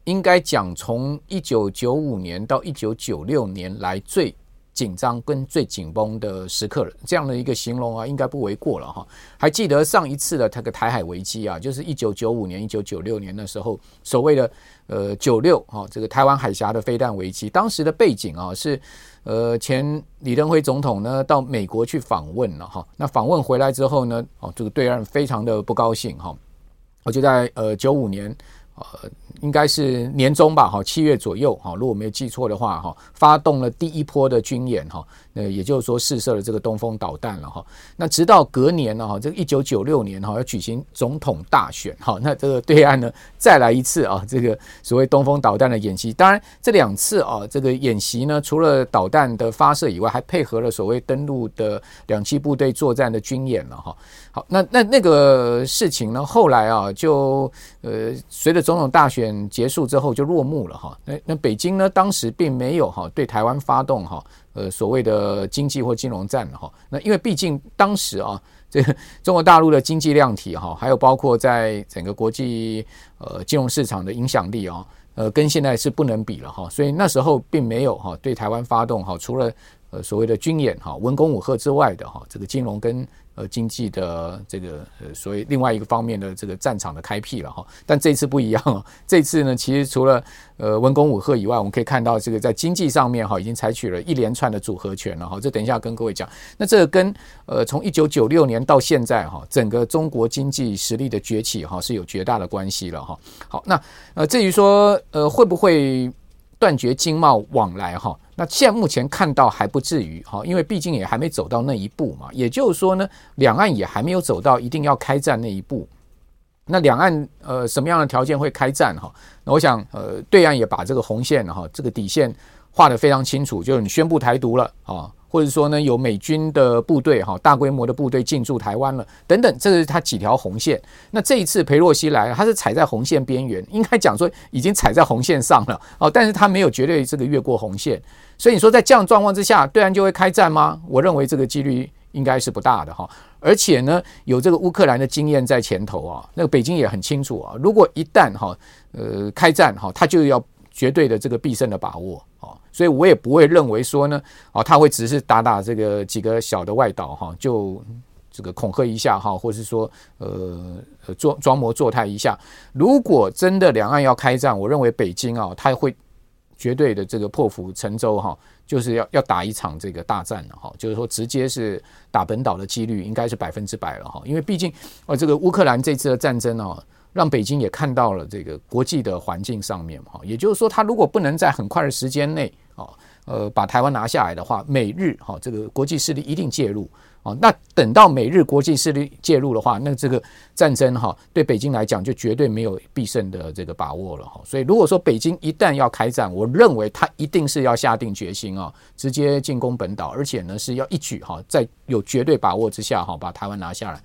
应该讲从一九九五年到一九九六年来最。紧张跟最紧绷的时刻了，这样的一个形容啊，应该不为过了哈。还记得上一次的这个台海危机啊，就是一九九五年、一九九六年的时候，所谓的呃九六哈，这个台湾海峡的飞弹危机，当时的背景啊是呃前李登辉总统呢到美国去访问了哈，那访问回来之后呢，哦这个对岸非常的不高兴哈，我就在呃九五年。呃，应该是年中吧，哈，七月左右，哈，如果没有记错的话，哈，发动了第一波的军演，哈，那也就是说试射了这个东风导弹了，哈。那直到隔年呢，哈，这个一九九六年，哈，要举行总统大选，哈，那这个对岸呢再来一次啊，这个所谓东风导弹的演习。当然，这两次啊，这个演习呢，除了导弹的发射以外，还配合了所谓登陆的两栖部队作战的军演了，哈。好，那那那个事情呢，后来啊，就呃，随着总统大选选结束之后就落幕了哈。那那北京呢，当时并没有哈对台湾发动哈呃所谓的经济或金融战哈。那因为毕竟当时啊，这个中国大陆的经济量体哈，还有包括在整个国际呃金融市场的影响力啊，呃，跟现在是不能比了哈。所以那时候并没有哈对台湾发动哈，除了呃所谓的军演哈、文攻武赫之外的哈，这个金融跟呃，经济的这个呃，所谓另外一个方面的这个战场的开辟了哈，但这次不一样哦，这次呢，其实除了呃文攻武赫以外，我们可以看到这个在经济上面哈，已经采取了一连串的组合拳了哈。这等一下跟各位讲。那这个跟呃从一九九六年到现在哈，整个中国经济实力的崛起哈，是有绝大的关系了哈。好，那呃至于说呃会不会断绝经贸往来哈？那现在目前看到还不至于哈，因为毕竟也还没走到那一步嘛。也就是说呢，两岸也还没有走到一定要开战那一步。那两岸呃什么样的条件会开战哈？那我想呃对岸也把这个红线哈，这个底线画得非常清楚，就是你宣布台独了啊。或者说呢，有美军的部队哈，大规模的部队进驻台湾了，等等，这是他几条红线。那这一次裴洛西来，他是踩在红线边缘，应该讲说已经踩在红线上了哦，但是他没有绝对这个越过红线。所以你说在这样状况之下，对岸就会开战吗？我认为这个几率应该是不大的哈。而且呢，有这个乌克兰的经验在前头啊，那个北京也很清楚啊，如果一旦哈呃开战哈，他就要绝对的这个必胜的把握啊。所以我也不会认为说呢，啊，他会只是打打这个几个小的外岛哈，就这个恐吓一下哈，或是说呃装装模作态一下。如果真的两岸要开战，我认为北京啊，他会绝对的这个破釜沉舟哈，就是要要打一场这个大战了哈，就是说直接是打本岛的几率应该是百分之百了哈，因为毕竟啊，这个乌克兰这次的战争哦。让北京也看到了这个国际的环境上面哈，也就是说，他如果不能在很快的时间内啊，呃，把台湾拿下来的话，美日哈这个国际势力一定介入啊。那等到美日国际势力介入的话，那这个战争哈对北京来讲就绝对没有必胜的这个把握了哈。所以如果说北京一旦要开战，我认为他一定是要下定决心啊，直接进攻本岛，而且呢是要一举哈在有绝对把握之下哈把台湾拿下来。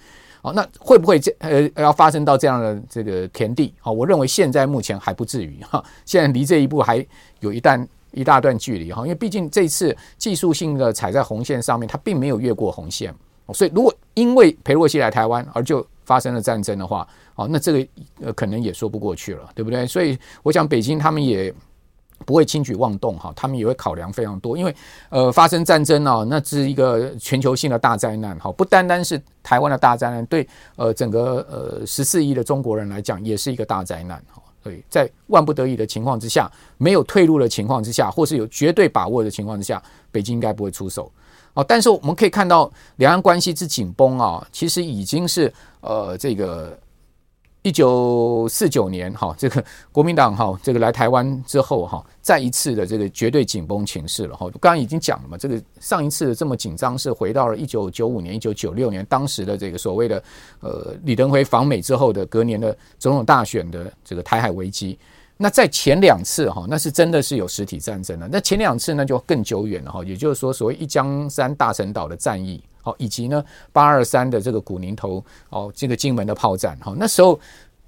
好，那会不会这呃要发生到这样的这个田地？好，我认为现在目前还不至于哈，现在离这一步还有一段一大段距离哈，因为毕竟这次技术性的踩在红线上面，它并没有越过红线，所以如果因为裴洛西来台湾而就发生了战争的话，哦，那这个呃可能也说不过去了，对不对？所以我想北京他们也。不会轻举妄动哈，他们也会考量非常多，因为呃发生战争啊，那是一个全球性的大灾难哈，不单单是台湾的大灾难，对呃整个呃十四亿的中国人来讲也是一个大灾难哈。所以在万不得已的情况之下，没有退路的情况之下，或是有绝对把握的情况之下，北京应该不会出手哦。但是我们可以看到，两岸关系之紧绷啊，其实已经是呃这个。一九四九年，哈，这个国民党哈，这个来台湾之后，哈，再一次的这个绝对紧绷情势了，哈。刚刚已经讲了嘛，这个上一次这么紧张是回到了一九九五年、一九九六年，当时的这个所谓的呃李登辉访美之后的隔年的总统大选的这个台海危机。那在前两次哈，那是真的是有实体战争了。那前两次呢就更久远了哈，也就是说所谓一江山大陈岛的战役。好，以及呢，八二三的这个古宁头哦，这个金门的炮战，哈，那时候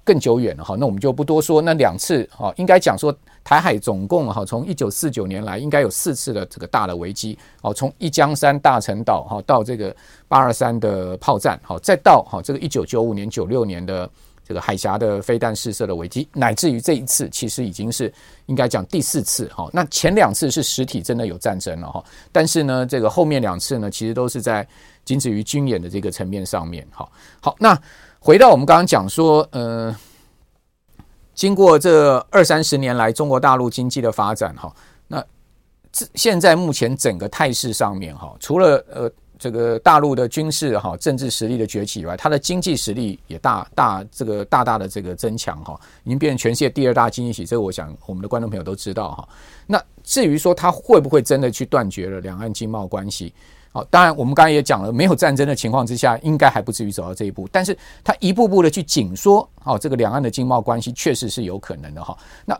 更久远了，哈，那我们就不多说。那两次，哈，应该讲说台海总共哈，从一九四九年来，应该有四次的这个大的危机，哦，从一江山大陈岛哈到这个八二三的炮战，好，再到哈这个一九九五年、九六年的。这个海峡的飞弹试射的危机，乃至于这一次，其实已经是应该讲第四次哈。那前两次是实体真的有战争了哈，但是呢，这个后面两次呢，其实都是在仅止于军演的这个层面上面。哈，好，那回到我们刚刚讲说，呃，经过这二三十年来中国大陆经济的发展哈，那现在目前整个态势上面哈，除了呃。这个大陆的军事哈政治实力的崛起以外，它的经济实力也大大这个大大的这个增强哈，已经变成全世界第二大经济体，这个我想我们的观众朋友都知道哈。那至于说它会不会真的去断绝了两岸经贸关系？好，当然我们刚才也讲了，没有战争的情况之下，应该还不至于走到这一步。但是它一步步的去紧缩，好，这个两岸的经贸关系确实是有可能的哈。那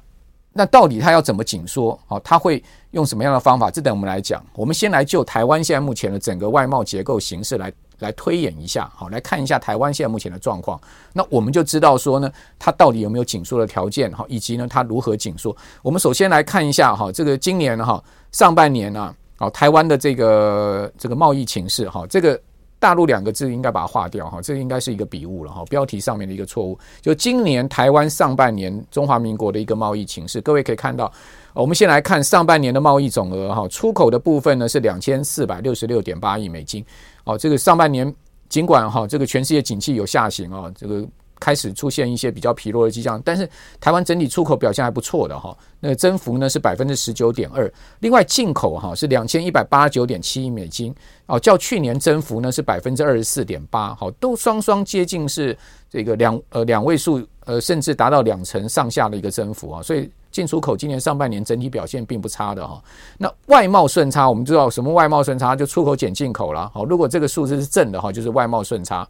那到底他要怎么紧缩？好，他会用什么样的方法？这等我们来讲。我们先来就台湾现在目前的整个外贸结构形势来来推演一下，好，来看一下台湾现在目前的状况。那我们就知道说呢，它到底有没有紧缩的条件？好，以及呢，它如何紧缩？我们首先来看一下哈，这个今年哈上半年啊，好，台湾的这个这个贸易情势哈，这个。大陆两个字应该把它划掉哈，这应该是一个笔误了哈，标题上面的一个错误。就今年台湾上半年中华民国的一个贸易情势，各位可以看到，我们先来看上半年的贸易总额哈，出口的部分呢是两千四百六十六点八亿美金。哦，这个上半年尽管哈这个全世界景气有下行啊，这个。开始出现一些比较疲弱的迹象，但是台湾整体出口表现还不错的哈，那增幅呢是百分之十九点二，另外进口哈是两千一百八十九点七亿美金哦，较去年增幅呢是百分之二十四点八，好，都双双接近是这个两呃两位数呃甚至达到两成上下的一个增幅啊，所以进出口今年上半年整体表现并不差的哈。那外贸顺差我们知道什么外贸顺差就出口减进口了，好，如果这个数字是正的哈，就是外贸顺差。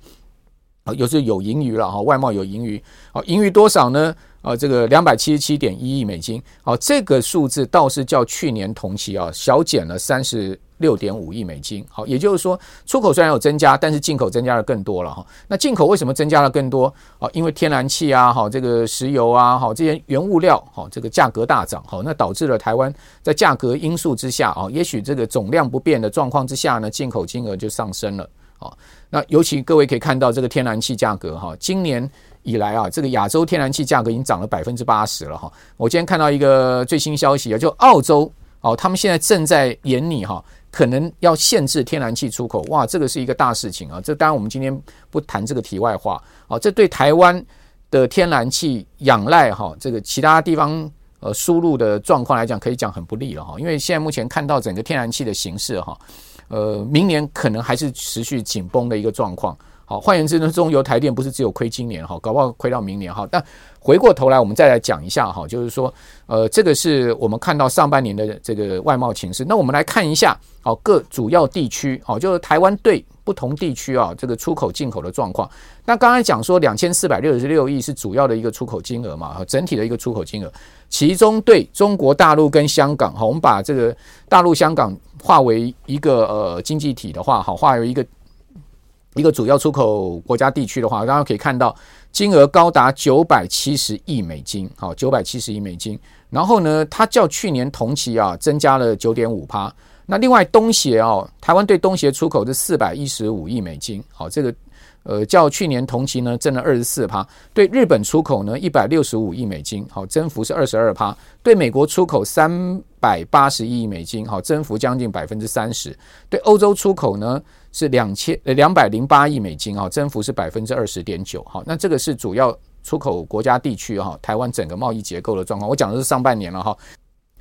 有是有盈余了哈，外贸有盈余，好，盈余多少呢？啊，这个两百七十七点一亿美金，好，这个数字倒是较去年同期啊小减了三十六点五亿美金，好，也就是说出口虽然有增加，但是进口增加了更多了哈。那进口为什么增加了更多？啊，因为天然气啊，好，这个石油啊，好，这些原物料，好，这个价格大涨，好，那导致了台湾在价格因素之下啊，也许这个总量不变的状况之下呢，进口金额就上升了。好，那尤其各位可以看到这个天然气价格哈，今年以来啊，这个亚洲天然气价格已经涨了百分之八十了哈。我今天看到一个最新消息啊，就澳洲哦，他们现在正在研拟哈，可能要限制天然气出口，哇，这个是一个大事情啊。这当然我们今天不谈这个题外话啊，这对台湾的天然气仰赖哈，这个其他地方呃输入的状况来讲，可以讲很不利了哈。因为现在目前看到整个天然气的形势哈。呃，明年可能还是持续紧绷的一个状况。好，换言之呢，中油台电不是只有亏今年哈，搞不好亏到明年哈。但回过头来，我们再来讲一下哈，就是说，呃，这个是我们看到上半年的这个外贸情势。那我们来看一下，好，各主要地区，好，就是台湾对不同地区啊，这个出口进口的状况。那刚才讲说，两千四百六十六亿是主要的一个出口金额嘛，整体的一个出口金额，其中对中国大陆跟香港，好，我们把这个大陆、香港化为一个呃经济体的话，好，化为一个。一个主要出口国家地区的话，大家可以看到金额高达九百七十亿美金，好，九百七十亿美金。然后呢，它较去年同期啊增加了九点五趴。那另外东协哦，台湾对东协出口是四百一十五亿美金，好，这个。呃，较去年同期呢，增了二十四趴。对日本出口呢，一百六十五亿美金，好，增幅是二十二趴。对美国出口三百八十亿美金，好，增幅将近百分之三十。对欧洲出口呢，是两千呃两百零八亿美金，哈，增幅是百分之二十点九。好，那这个是主要出口国家地区哈，台湾整个贸易结构的状况。我讲的是上半年了哈。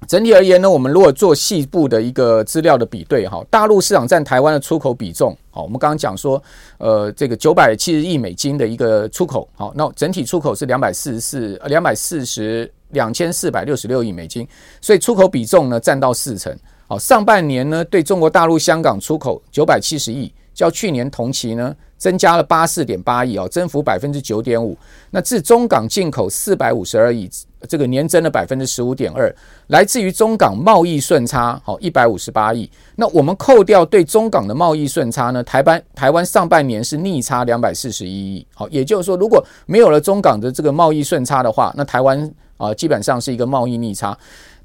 整体而言呢，我们如果做细部的一个资料的比对哈，大陆市场占台湾的出口比重，好，我们刚刚讲说，呃，这个九百七十亿美金的一个出口，好，那整体出口是两百四十四，两百四十两千四百六十六亿美金，所以出口比重呢占到四成，好，上半年呢对中国大陆、香港出口九百七十亿，较去年同期呢增加了八四点八亿哦，增幅百分之九点五，那至中港进口四百五十二亿。这个年增了百分之十五点二，来自于中港贸易顺差，好一百五十八亿。那我们扣掉对中港的贸易顺差呢？台湾台湾上半年是逆差两百四十一亿，好，也就是说，如果没有了中港的这个贸易顺差的话，那台湾啊基本上是一个贸易逆差。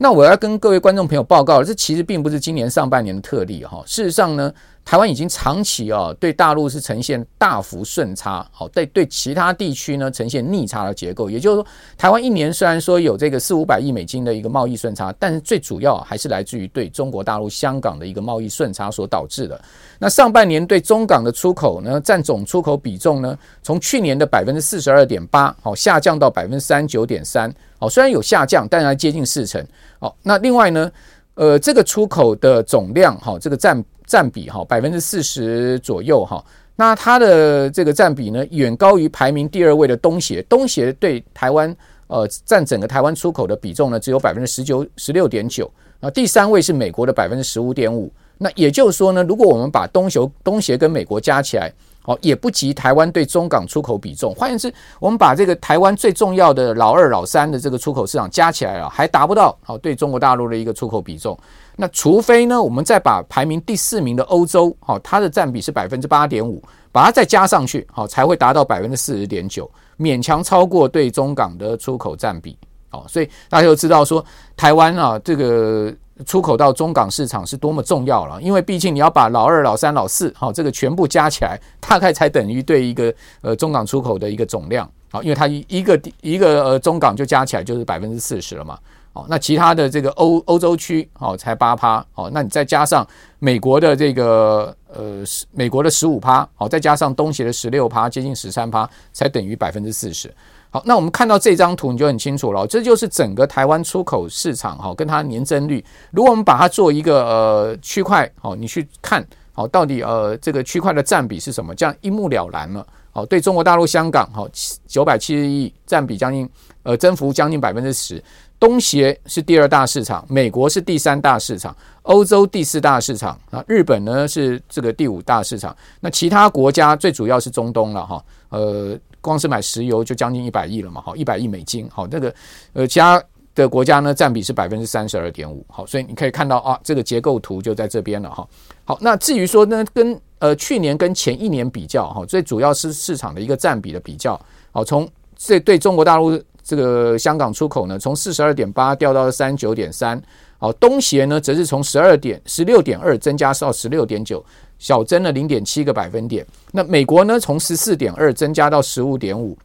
那我要跟各位观众朋友报告，这其实并不是今年上半年的特例哈。事实上呢，台湾已经长期啊对大陆是呈现大幅顺差，好，对对其他地区呢呈现逆差的结构。也就是说，台湾一年虽然说有这个四五百亿美金的一个贸易顺差，但是最主要还是来自于对中国大陆、香港的一个贸易顺差所导致的。那上半年对中港的出口呢，占总出口比重呢，从去年的百分之四十二点八，好下降到百分之三十九点三。好，虽然有下降，但还接近四成。好，那另外呢，呃，这个出口的总量，哈，这个占占比哈百分之四十左右哈。那它的这个占比呢，远高于排名第二位的东协。东协对台湾呃占整个台湾出口的比重呢，只有百分之十九十六点九。啊，第三位是美国的百分之十五点五。那也就是说呢，如果我们把东协东协跟美国加起来，哦，也不及台湾对中港出口比重。换言之，我们把这个台湾最重要的老二、老三的这个出口市场加起来啊，还达不到哦对中国大陆的一个出口比重。那除非呢，我们再把排名第四名的欧洲，好，它的占比是百分之八点五，把它再加上去，好，才会达到百分之四十点九，勉强超过对中港的出口占比。好，所以大家就知道说，台湾啊，这个。出口到中港市场是多么重要了，因为毕竟你要把老二、老三、老四，好，这个全部加起来，大概才等于对一个呃中港出口的一个总量，好，因为它一一个一个呃中港就加起来就是百分之四十了嘛，好，那其他的这个欧欧洲区，好，才八趴，好，那你再加上美国的这个呃美国的十五趴，好，再加上东协的十六趴，接近十三趴，才等于百分之四十。好，那我们看到这张图，你就很清楚了。这就是整个台湾出口市场哈，跟它年增率。如果我们把它做一个呃区块，好，你去看好到底呃这个区块的占比是什么，这样一目了然了。好，对中国大陆、香港，好，九百七十亿占比将近呃增幅将近百分之十。东协是第二大市场，美国是第三大市场，欧洲第四大市场啊，日本呢是这个第五大市场。那其他国家最主要是中东了哈，呃。光是买石油就将近一百亿了嘛，好，一百亿美金，好，这个呃，其他的国家呢占比是百分之三十二点五，好，所以你可以看到啊，这个结构图就在这边了哈。好，那至于说呢，跟呃去年跟前一年比较哈，最主要是市场的一个占比的比较，好，从这对中国大陆这个香港出口呢，从四十二点八掉到了三十九点三，好，东协呢则是从十二点十六点二增加到十六点九。小增了零点七个百分点。那美国呢？从十四点二增加到十五点五。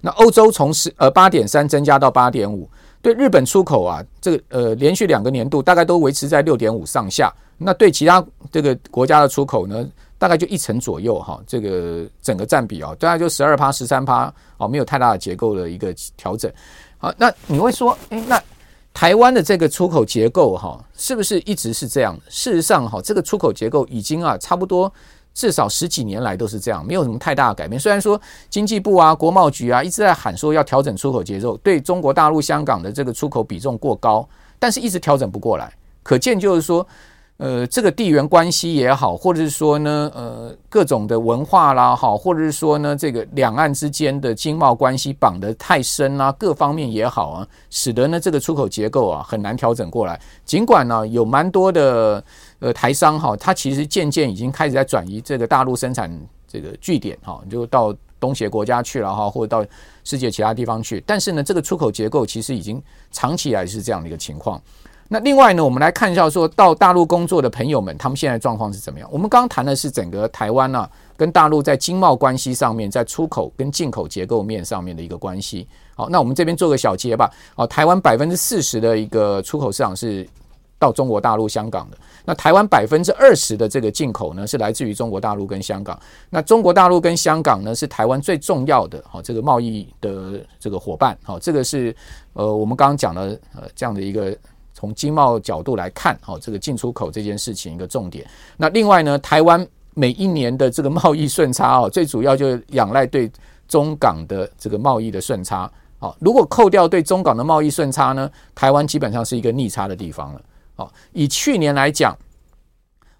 那欧洲从十呃八点三增加到八点五。对日本出口啊，这个呃连续两个年度大概都维持在六点五上下。那对其他这个国家的出口呢，大概就一成左右哈。这个整个占比啊，大概就十二趴十三趴哦，没有太大的结构的一个调整。好，那你会说，诶，那？台湾的这个出口结构哈，是不是一直是这样？事实上哈，这个出口结构已经啊，差不多至少十几年来都是这样，没有什么太大的改变。虽然说经济部啊、国贸局啊一直在喊说要调整出口节奏，对中国大陆、香港的这个出口比重过高，但是一直调整不过来。可见就是说。呃，这个地缘关系也好，或者是说呢，呃，各种的文化啦，好，或者是说呢，这个两岸之间的经贸关系绑得太深啊，各方面也好啊，使得呢这个出口结构啊很难调整过来。尽管呢有蛮多的呃台商哈，他其实渐渐已经开始在转移这个大陆生产这个据点哈，就到东协国家去了哈，或者到世界其他地方去。但是呢，这个出口结构其实已经长期以来是这样的一个情况。那另外呢，我们来看一下，说到大陆工作的朋友们，他们现在状况是怎么样？我们刚刚谈的是整个台湾啊，跟大陆在经贸关系上面，在出口跟进口结构面上面的一个关系。好，那我们这边做个小结吧。好，台湾百分之四十的一个出口市场是到中国大陆、香港的。那台湾百分之二十的这个进口呢，是来自于中国大陆跟香港。那中国大陆跟香港呢，是台湾最重要的好这个贸易的这个伙伴。好，这个是呃我们刚刚讲的呃这样的一个。从经贸角度来看，好，这个进出口这件事情一个重点。那另外呢，台湾每一年的这个贸易顺差哦，最主要就是仰赖对中港的这个贸易的顺差。好，如果扣掉对中港的贸易顺差呢，台湾基本上是一个逆差的地方了。好，以去年来讲，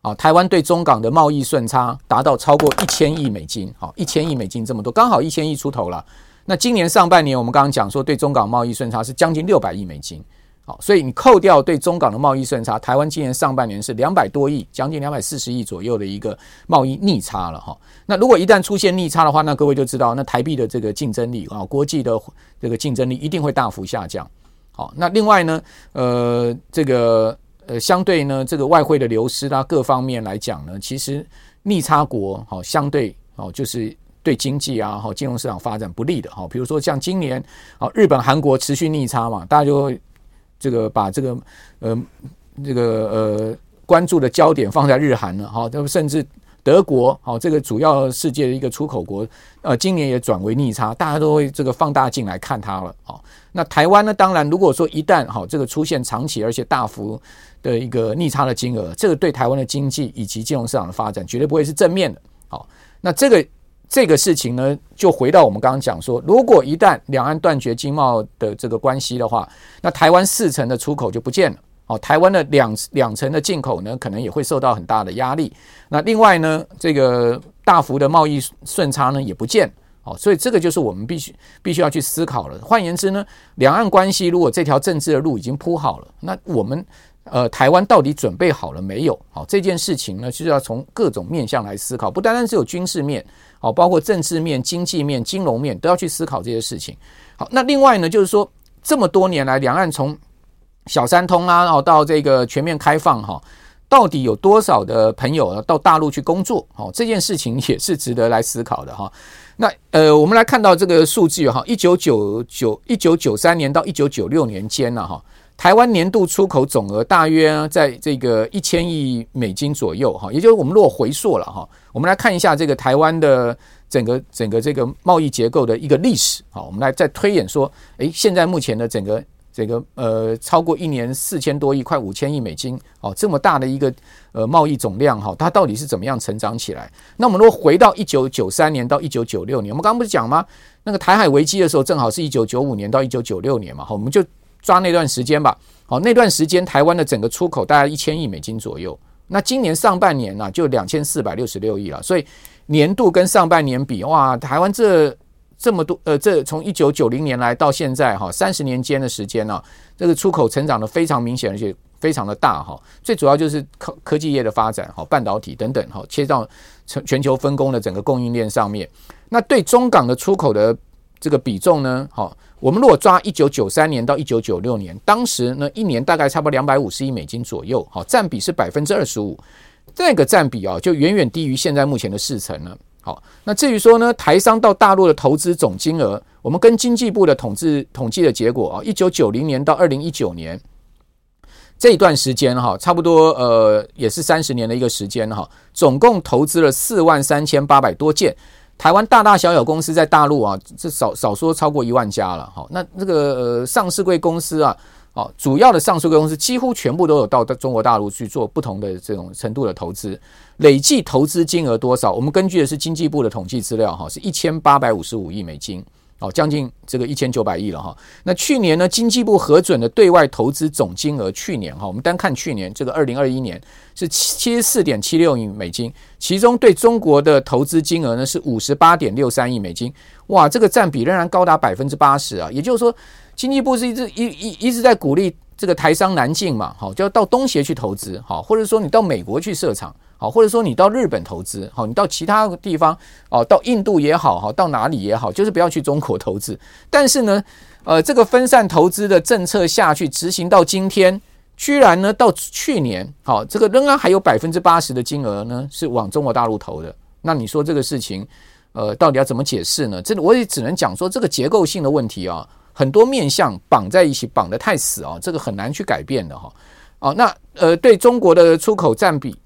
啊，台湾对中港的贸易顺差达到超过一千亿美金，好，一千亿美金这么多，刚好一千亿出头了。那今年上半年，我们刚刚讲说对中港贸易顺差是将近六百亿美金。好，所以你扣掉对中港的贸易顺差，台湾今年上半年是两百多亿，将近两百四十亿左右的一个贸易逆差了哈。那如果一旦出现逆差的话，那各位就知道，那台币的这个竞争力啊，国际的这个竞争力一定会大幅下降。好，那另外呢，呃，这个呃，相对呢，这个外汇的流失啦，各方面来讲呢，其实逆差国好，相对哦，就是对经济啊，好，金融市场发展不利的哈。比如说像今年，好，日本、韩国持续逆差嘛，大家就会。这个把这个呃这个呃关注的焦点放在日韩了哈，甚至德国，好，这个主要世界的一个出口国，呃，今年也转为逆差，大家都会这个放大镜来看它了，好。那台湾呢？当然，如果说一旦好这个出现长期而且大幅的一个逆差的金额，这个对台湾的经济以及金融市场的发展绝对不会是正面的。好，那这个这个事情呢，就回到我们刚刚讲说，如果一旦两岸断绝经贸的这个关系的话，那台湾四成的出口就不见了。哦，台湾的两两成的进口呢，可能也会受到很大的压力。那另外呢，这个大幅的贸易顺差呢，也不见。好，所以这个就是我们必须必须要去思考了。换言之呢，两岸关系如果这条政治的路已经铺好了，那我们呃台湾到底准备好了没有？好，这件事情呢，就是要从各种面向来思考，不单单只有军事面，好，包括政治面、经济面、金融面都要去思考这些事情。好，那另外呢，就是说这么多年来，两岸从小三通啊，然后到这个全面开放哈。到底有多少的朋友到大陆去工作？好，这件事情 也是值得来思考的哈。那呃，我们来看到这个数据哈，一九九九一九九三年到一九九六年间呢哈，台湾年度出口总额大约在这个一千亿美金左右哈。也就是我们如果回溯了哈，我们来看一下这个台湾的整个整个这个贸易结构的一个历史。好，我们来再推演说，诶，现在目前的整个。这个呃，超过一年四千多亿，快五千亿美金哦，这么大的一个呃贸易总量哈，它到底是怎么样成长起来？那我们如果回到一九九三年到一九九六年，我们刚刚不是讲吗？那个台海危机的时候，正好是一九九五年到一九九六年嘛，好，我们就抓那段时间吧。好，那段时间台湾的整个出口大概一千亿美金左右。那今年上半年呢，就两千四百六十六亿了。所以年度跟上半年比，哇，台湾这。这么多呃，这从一九九零年来到现在哈，三十年间的时间呢，这个出口成长的非常明显，而且非常的大哈。最主要就是科科技业的发展哈，半导体等等哈，切到全全球分工的整个供应链上面。那对中港的出口的这个比重呢，好，我们如果抓一九九三年到一九九六年，当时呢一年大概差不多两百五十亿美金左右，好，占比是百分之二十五，这个占比啊就远远低于现在目前的四成了。好，那至于说呢，台商到大陆的投资总金额，我们跟经济部的统计统计的结果啊，一九九零年到二零一九年这一段时间哈，差不多呃也是三十年的一个时间哈，总共投资了四万三千八百多件，台湾大大小小公司在大陆啊，这少少说超过一万家了好，那这个呃上市贵公司啊。哦，主要的上市贵公司几乎全部都有到中国大陆去做不同的这种程度的投资，累计投资金额多少？我们根据的是经济部的统计资料，哈，是一千八百五十五亿美金，哦，将近这个一千九百亿了哈。那去年呢，经济部核准的对外投资总金额，去年哈，我们单看去年这个二零二一年是七十四点七六亿美金，其中对中国的投资金额呢是五十八点六三亿美金，哇，这个占比仍然高达百分之八十啊，也就是说。经济部是一直一一一直在鼓励这个台商南进嘛，好，就要到东协去投资，好，或者说你到美国去设厂，好，或者说你到日本投资，好，你到其他地方，哦，到印度也好，哈，到哪里也好，就是不要去中国投资。但是呢，呃，这个分散投资的政策下去执行到今天，居然呢，到去年，好，这个仍然还有百分之八十的金额呢是往中国大陆投的。那你说这个事情，呃，到底要怎么解释呢？这我也只能讲说这个结构性的问题啊。很多面向绑在一起，绑得太死啊，这个很难去改变的哈。哦，那呃，对中国的出口占比，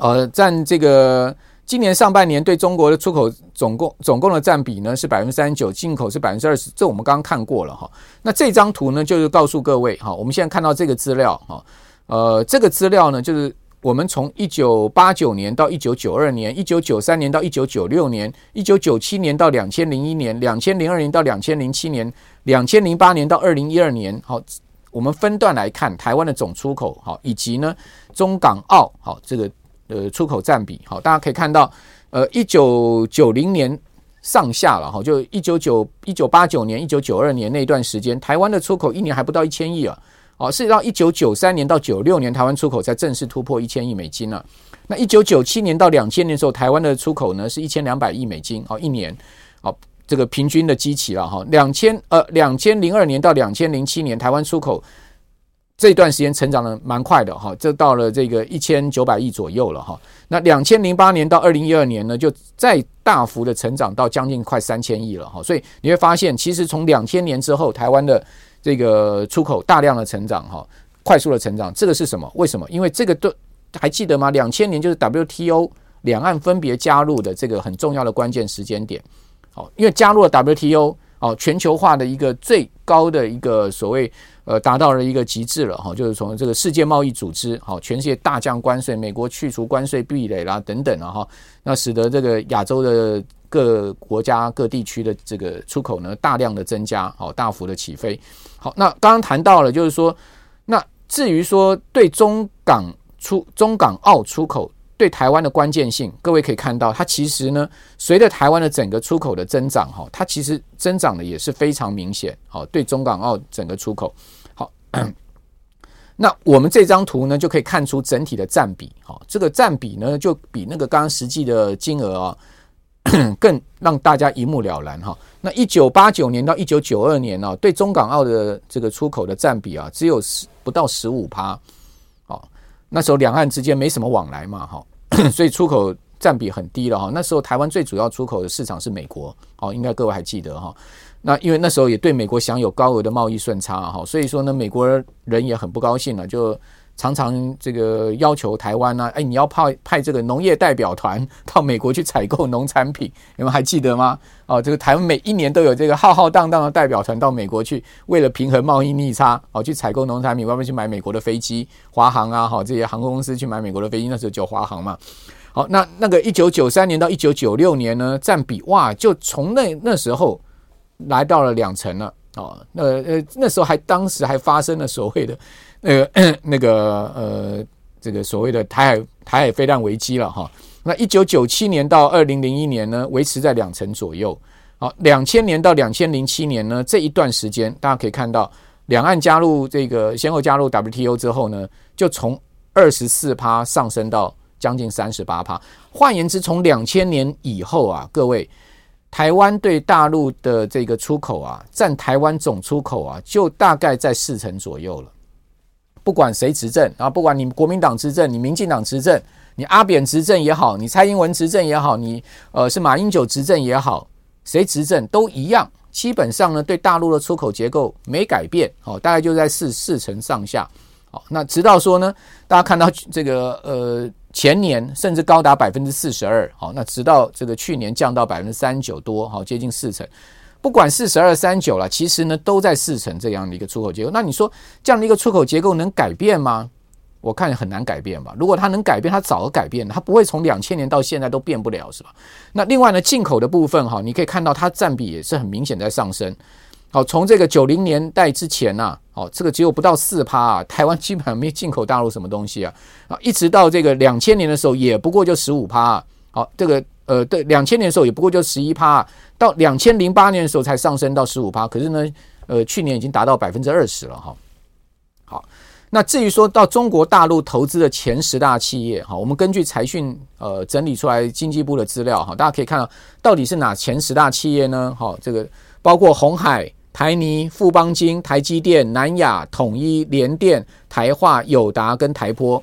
呃，占这个今年上半年对中国的出口总共总共的占比呢是百分之三十九，进口是百分之二十，这我们刚刚看过了哈。那这张图呢就是告诉各位哈，我们现在看到这个资料哈，呃，这个资料呢就是。我们从一九八九年到一九九二年，一九九三年到一九九六年，一九九七年到两千零一年，两千零二年到两千零七年，两千零八年到二零一二年。好，我们分段来看台湾的总出口，好，以及呢中港澳，好，这个呃出口占比，好，大家可以看到，呃，一九九零年上下了，哈，就一九九一九八九年、一九九二年那段时间，台湾的出口一年还不到一千亿啊。哦，是到一九九三年到九六年，台湾出口才正式突破一千亿美金了。那一九九七年到两千年的时候，台湾的出口呢是一千两百亿美金。哦，一年，哦，这个平均的基期了哈。两千呃，两千零二年到两千零七年，台湾出口这段时间成长的蛮快的哈，这到了这个一千九百亿左右了哈。那两千零八年到二零一二年呢，就再大幅的成长到将近快三千亿了哈。所以你会发现，其实从两千年之后，台湾的这个出口大量的成长哈，快速的成长，这个是什么？为什么？因为这个都还记得吗？两千年就是 WTO 两岸分别加入的这个很重要的关键时间点。好，因为加入了 WTO，哦，全球化的一个最高的一个所谓呃达到了一个极致了哈，就是从这个世界贸易组织，好，全世界大降关税，美国去除关税壁垒啦等等啊哈，那使得这个亚洲的各国家各地区的这个出口呢大量的增加，好，大幅的起飞。好，那刚刚谈到了，就是说，那至于说对中港出中港澳出口。对台湾的关键性，各位可以看到，它其实呢，随着台湾的整个出口的增长，哈，它其实增长的也是非常明显，好，对中港澳整个出口，好，那我们这张图呢，就可以看出整体的占比，好，这个占比呢，就比那个刚刚实际的金额啊，更让大家一目了然，哈。那一九八九年到一九九二年呢，对中港澳的这个出口的占比啊，只有十不到十五趴。那时候两岸之间没什么往来嘛，哈，所以出口占比很低了哈。那时候台湾最主要出口的市场是美国，哦，应该各位还记得哈。那因为那时候也对美国享有高额的贸易顺差哈，所以说呢，美国人也很不高兴了，就。常常这个要求台湾呢、哎，你要派派这个农业代表团 到美国去采购农产品，你们还记得吗？哦，这个台湾每一年都有这个浩浩荡荡的代表团到美国去，为了平衡贸易逆差，哦，去采购农产品，外面去买美国的飞机，华航啊，好，这些航空公司去买美国的飞机，那时候叫华航嘛。好，那那个一九九三年到一九九六年呢，占比哇，就从那那时候来到了两成了，哦，那呃那时候还当时还发生了所谓的。那个 那个呃，这个所谓的台海台海飞弹危机了哈。那一九九七年到二零零一年呢，维持在两成左右。好，两千年到两千零七年呢，这一段时间，大家可以看到，两岸加入这个先后加入 WTO 之后呢，就从二十四趴上升到将近三十八趴。换言之，从两千年以后啊，各位，台湾对大陆的这个出口啊，占台湾总出口啊，就大概在四成左右了。不管谁执政啊，不管你国民党执政，你民进党执政，你阿扁执政也好，你蔡英文执政也好，你呃是马英九执政也好，谁执政都一样。基本上呢，对大陆的出口结构没改变，哦，大概就在四四成上下。好，那直到说呢，大家看到这个呃前年甚至高达百分之四十二，好，那直到这个去年降到百分之三十九多，好，接近四成。不管四十二三九了，其实呢都在四成这样的一个出口结构。那你说这样的一个出口结构能改变吗？我看很难改变吧。如果它能改变，它早改变了，它不会从两千年到现在都变不了，是吧？那另外呢，进口的部分哈，你可以看到它占比也是很明显在上升。好，从这个九零年代之前呐，哦，这个只有不到四趴啊，台湾基本上没进口大陆什么东西啊，啊，一直到这个两千年的时候，也不过就十五趴。好，这个。呃，对，两千年的时候也不过就十一趴，到两千零八年的时候才上升到十五趴。可是呢，呃，去年已经达到百分之二十了哈。好，那至于说到中国大陆投资的前十大企业哈，我们根据财讯呃整理出来经济部的资料哈，大家可以看到到底是哪前十大企业呢？哈，这个包括红海、台泥、富邦金、台积电、南亚、统一、联电、台化、友达跟台玻。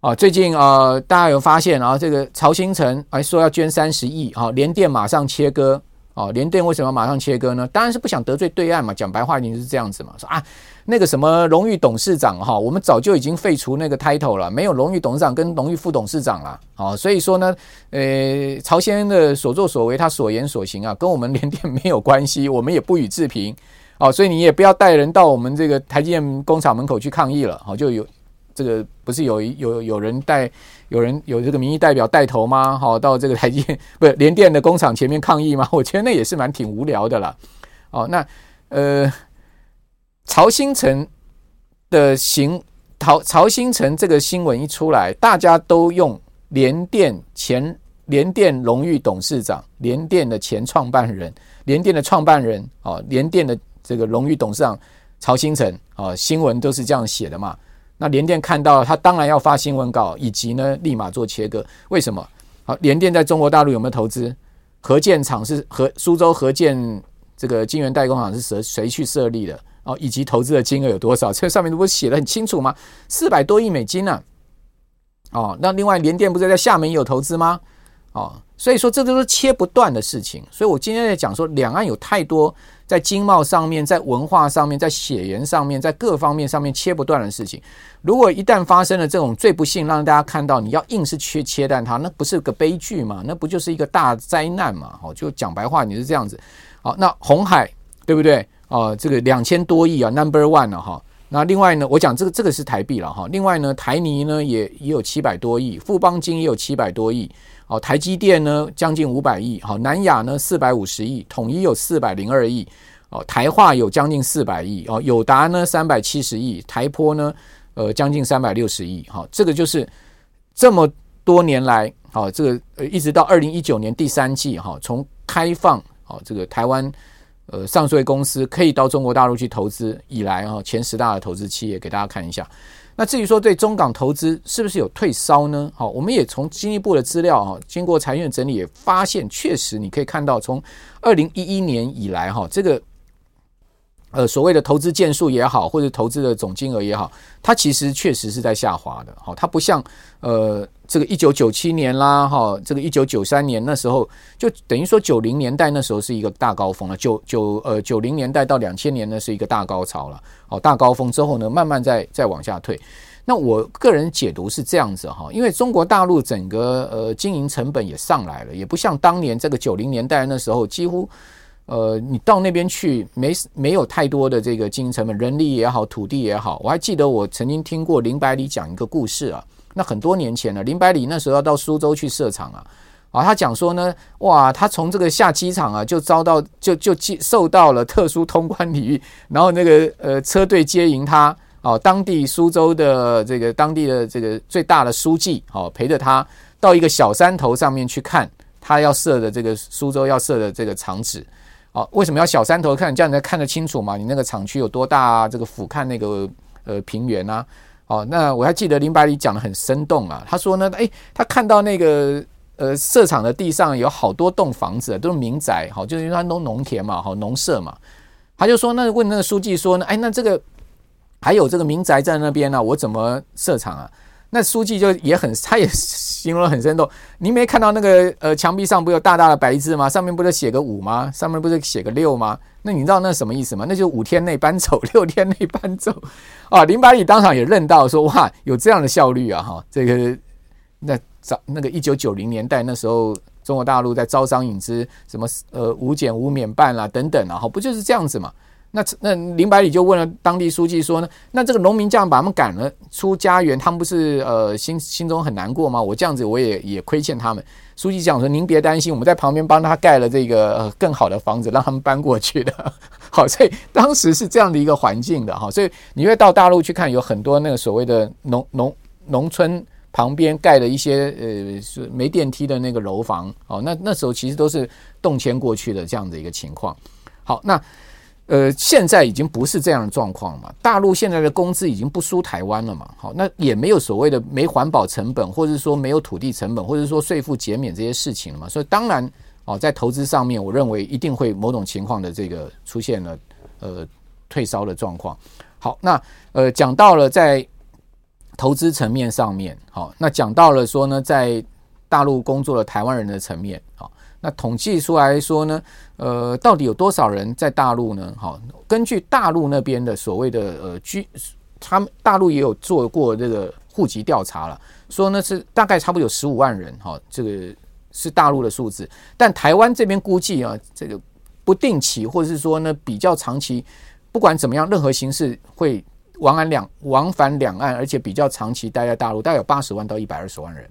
啊，最近呃，大家有发现啊，这个曹兴诚还说要捐三十亿啊，联电马上切割啊，联电为什么马上切割呢？当然是不想得罪对岸嘛，讲白话一点是这样子嘛，说啊，那个什么荣誉董事长哈，我们早就已经废除那个 title 了，没有荣誉董事长跟荣誉副董事长了，啊，所以说呢，呃，曹先生的所作所为，他所言所行啊，跟我们联电没有关系，我们也不予置评，哦，所以你也不要带人到我们这个台积电工厂门口去抗议了，好，就有。这个不是有有有人带有人有这个民意代表带头吗？好，到这个台积电 不是联电的工厂前面抗议吗？我觉得那也是蛮挺无聊的啦。哦，那呃，曹兴诚的行曹曹兴诚这个新闻一出来，大家都用联电前联电荣誉董事长、联电的前创办人、联电的创办人哦，联电的这个荣誉董事长曹兴诚啊，新闻都是这样写的嘛。那联电看到，他当然要发新闻稿，以及呢，立马做切割。为什么？好，联电在中国大陆有没有投资？核建厂是和苏州核建这个晶圆代工厂是谁谁去设立的？哦，以及投资的金额有多少？这上面不是写的很清楚吗？四百多亿美金呢、哦，那另外联电不是在厦门有投资吗？哦，所以说这都是切不断的事情。所以我今天在讲说，两岸有太多在经贸上面、在文化上面、在血缘上面、在各方面上面切不断的事情。如果一旦发生了这种最不幸，让大家看到你要硬是去切断它，那不是个悲剧嘛？那不就是一个大灾难吗？哦，就讲白话，你是这样子。好，那红海对不对？哦，这个两千多亿啊，Number One 了哈。那另外呢，我讲这个这个是台币了哈。另外呢，台泥呢也也有七百多亿，富邦金也有七百多亿。哦，台积电呢将近五百亿，好，南亚呢四百五十亿，统一有四百零二亿，哦，台化有将近四百亿，哦，友达呢三百七十亿，台玻呢呃将近三百六十亿，好，这个就是这么多年来，好，这个呃一直到二零一九年第三季，哈，从开放，好，这个台湾呃上市公司可以到中国大陆去投资以来，哈，前十大的投资企业给大家看一下。那至于说对中港投资是不是有退烧呢？好，我们也从经济部的资料啊，经过财院整理也发现，确实你可以看到，从二零一一年以来哈，这个呃所谓的投资件数也好，或者投资的总金额也好，它其实确实是在下滑的。好，它不像呃这个一九九七年啦，哈，这个一九九三年那时候，就等于说九零年代那时候是一个大高峰了。九九呃九零年代到两千年呢是一个大高潮了。好，大高峰之后呢，慢慢再再往下退。那我个人解读是这样子哈，因为中国大陆整个呃经营成本也上来了，也不像当年这个九零年代那时候，几乎呃你到那边去没没有太多的这个经营成本，人力也好，土地也好。我还记得我曾经听过林百里讲一个故事啊，那很多年前了，林百里那时候要到苏州去设厂啊。啊，他讲说呢，哇，他从这个下机场啊，就遭到就就接受到了特殊通关礼遇，然后那个呃车队接迎他，哦，当地苏州的这个当地的这个最大的书记，哦，陪着他到一个小山头上面去看他要设的这个苏州要设的这个厂址，哦，为什么要小山头看？这样你才看得清楚嘛？你那个厂区有多大啊？这个俯瞰那个呃平原啊，哦，那我还记得林百里讲得很生动啊，他说呢，诶，他看到那个。呃，设厂的地上有好多栋房子，都是民宅，好，就是因为他弄农田嘛，好，农舍嘛。他就说，那问那个书记说呢，哎，那这个还有这个民宅在那边呢，我怎么设厂啊？那书记就也很，他也形容很生动。您没看到那个呃墙壁上不有大大的白字吗？上面不是写个五吗？上面不是写个六吗？那你知道那什么意思吗？那就五天内搬走，六天内搬走。啊，林百里当场也认到说，哇，有这样的效率啊，哈，这个那。早那个一九九零年代那时候，中国大陆在招商引资，什么呃无减无免办啦等等啊，哈，不就是这样子嘛？那那林百里就问了当地书记说呢，那这个农民这样把他们赶了出家园，他们不是呃心心中很难过吗？我这样子我也也亏欠他们。书记讲说，您别担心，我们在旁边帮他盖了这个更好的房子，让他们搬过去的。好，所以当时是这样的一个环境的哈，所以你会到大陆去看，有很多那个所谓的农农农村。旁边盖了一些呃是没电梯的那个楼房哦，那那时候其实都是动迁过去的这样的一个情况。好，那呃现在已经不是这样的状况嘛，大陆现在的工资已经不输台湾了嘛。好，那也没有所谓的没环保成本，或者说没有土地成本，或者说税负减免这些事情了嘛。所以当然哦，在投资上面，我认为一定会某种情况的这个出现了呃退烧的状况。好，那呃讲到了在。投资层面上面，好，那讲到了说呢，在大陆工作的台湾人的层面，好，那统计出来说呢，呃，到底有多少人在大陆呢？好，根据大陆那边的所谓的呃居，他们大陆也有做过这个户籍调查了，说呢是大概差不多有十五万人，哈，这个是大陆的数字，但台湾这边估计啊，这个不定期或者是说呢比较长期，不管怎么样，任何形式会。往返两往返两岸，而且比较长期待在大陆，大概有八十万到一百二十万人。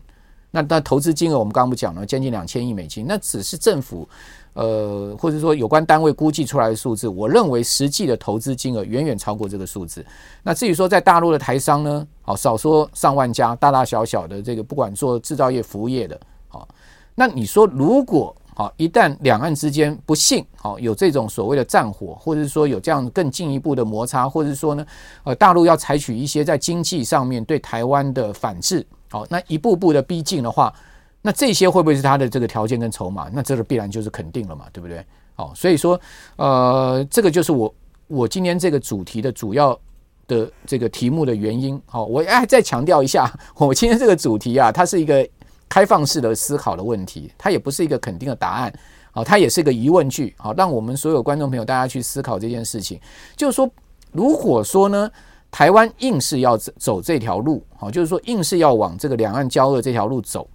那那投资金额，我们刚刚不讲了，将近两千亿美金，那只是政府呃或者说有关单位估计出来的数字。我认为实际的投资金额远远超过这个数字。那至于说在大陆的台商呢，好少说上万家，大大小小的这个不管做制造业、服务业的，好，那你说如果。好，一旦两岸之间不幸好有这种所谓的战火，或者是说有这样更进一步的摩擦，或者是说呢，呃，大陆要采取一些在经济上面对台湾的反制，好，那一步步的逼近的话，那这些会不会是他的这个条件跟筹码？那这个必然就是肯定了嘛，对不对？好，所以说，呃，这个就是我我今天这个主题的主要的这个题目的原因。好，我哎再强调一下，我今天这个主题啊，它是一个。开放式的思考的问题，它也不是一个肯定的答案，好，它也是一个疑问句，好，让我们所有观众朋友大家去思考这件事情，就是说，如果说呢，台湾硬是要走这条路，好，就是说硬是要往这个两岸交恶这条路走，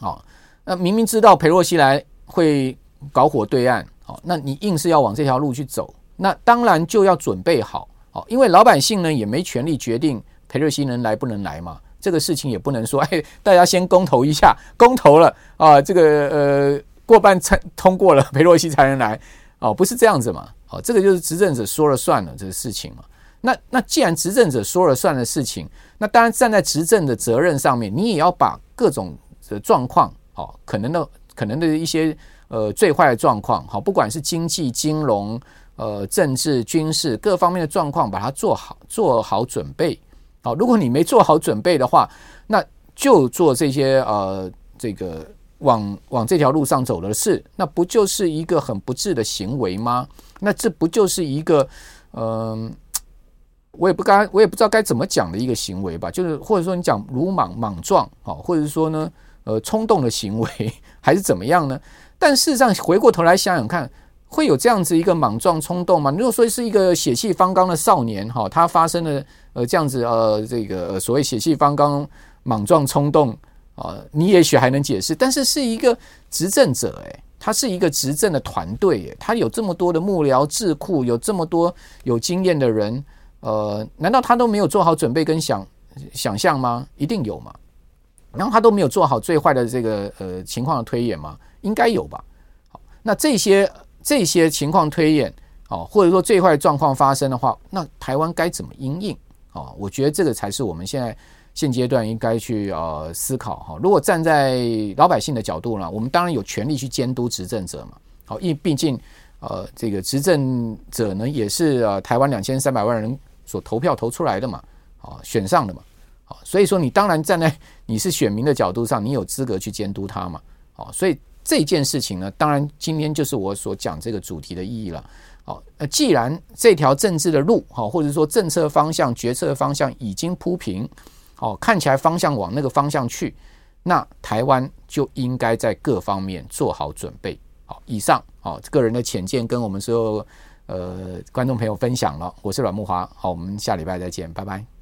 好，那明明知道裴洛西来会搞火对岸，好，那你硬是要往这条路去走，那当然就要准备好，好，因为老百姓呢也没权利决定裴洛西能来不能来嘛，这个事情也不能说，哎，大家先公投一下，公投了啊，这个呃过半才通过了，裴洛西才能来，哦，不是这样子嘛，哦，这个就是执政者说了算了这个事情嘛。那那既然执政者说了算的事情，那当然站在执政的责任上面，你也要把各种的状况，哦，可能的可能的一些呃最坏的状况，好，不管是经济、金融、呃政治、军事各方面的状况，把它做好做好准备。好，如果你没做好准备的话，那就做这些呃这个往往这条路上走的事，那不就是一个很不智的行为吗？那这不就是一个嗯？我也不该，我也不知道该怎么讲的一个行为吧，就是或者说你讲鲁莽莽撞啊，或者说呢，呃，冲动的行为还是怎么样呢？但事实上，回过头来想想看，会有这样子一个莽撞冲动吗？如果说是一个血气方刚的少年哈，他发生了呃这样子呃这个所谓血气方刚、莽撞冲动啊，你也许还能解释。但是是一个执政者诶，他是一个执政的团队诶，他有这么多的幕僚智库，有这么多有经验的人。呃，难道他都没有做好准备跟想想象吗？一定有嘛。然后他都没有做好最坏的这个呃情况的推演吗？应该有吧。好，那这些这些情况推演，哦，或者说最坏状况发生的话，那台湾该怎么因应？哦，我觉得这个才是我们现在现阶段应该去呃思考哈。如果站在老百姓的角度呢，我们当然有权利去监督执政者嘛。好，因为毕竟呃这个执政者呢也是呃台湾两千三百万人。所投票投出来的嘛，啊，选上的嘛，啊，所以说你当然站在你是选民的角度上，你有资格去监督他嘛，啊，所以这件事情呢，当然今天就是我所讲这个主题的意义了，好，那既然这条政治的路，哈，或者说政策方向、决策方向已经铺平，哦，看起来方向往那个方向去，那台湾就应该在各方面做好准备，好，以上，啊，个人的浅见跟我们所有。呃，观众朋友分享了，我是阮慕华，好，我们下礼拜再见，拜拜。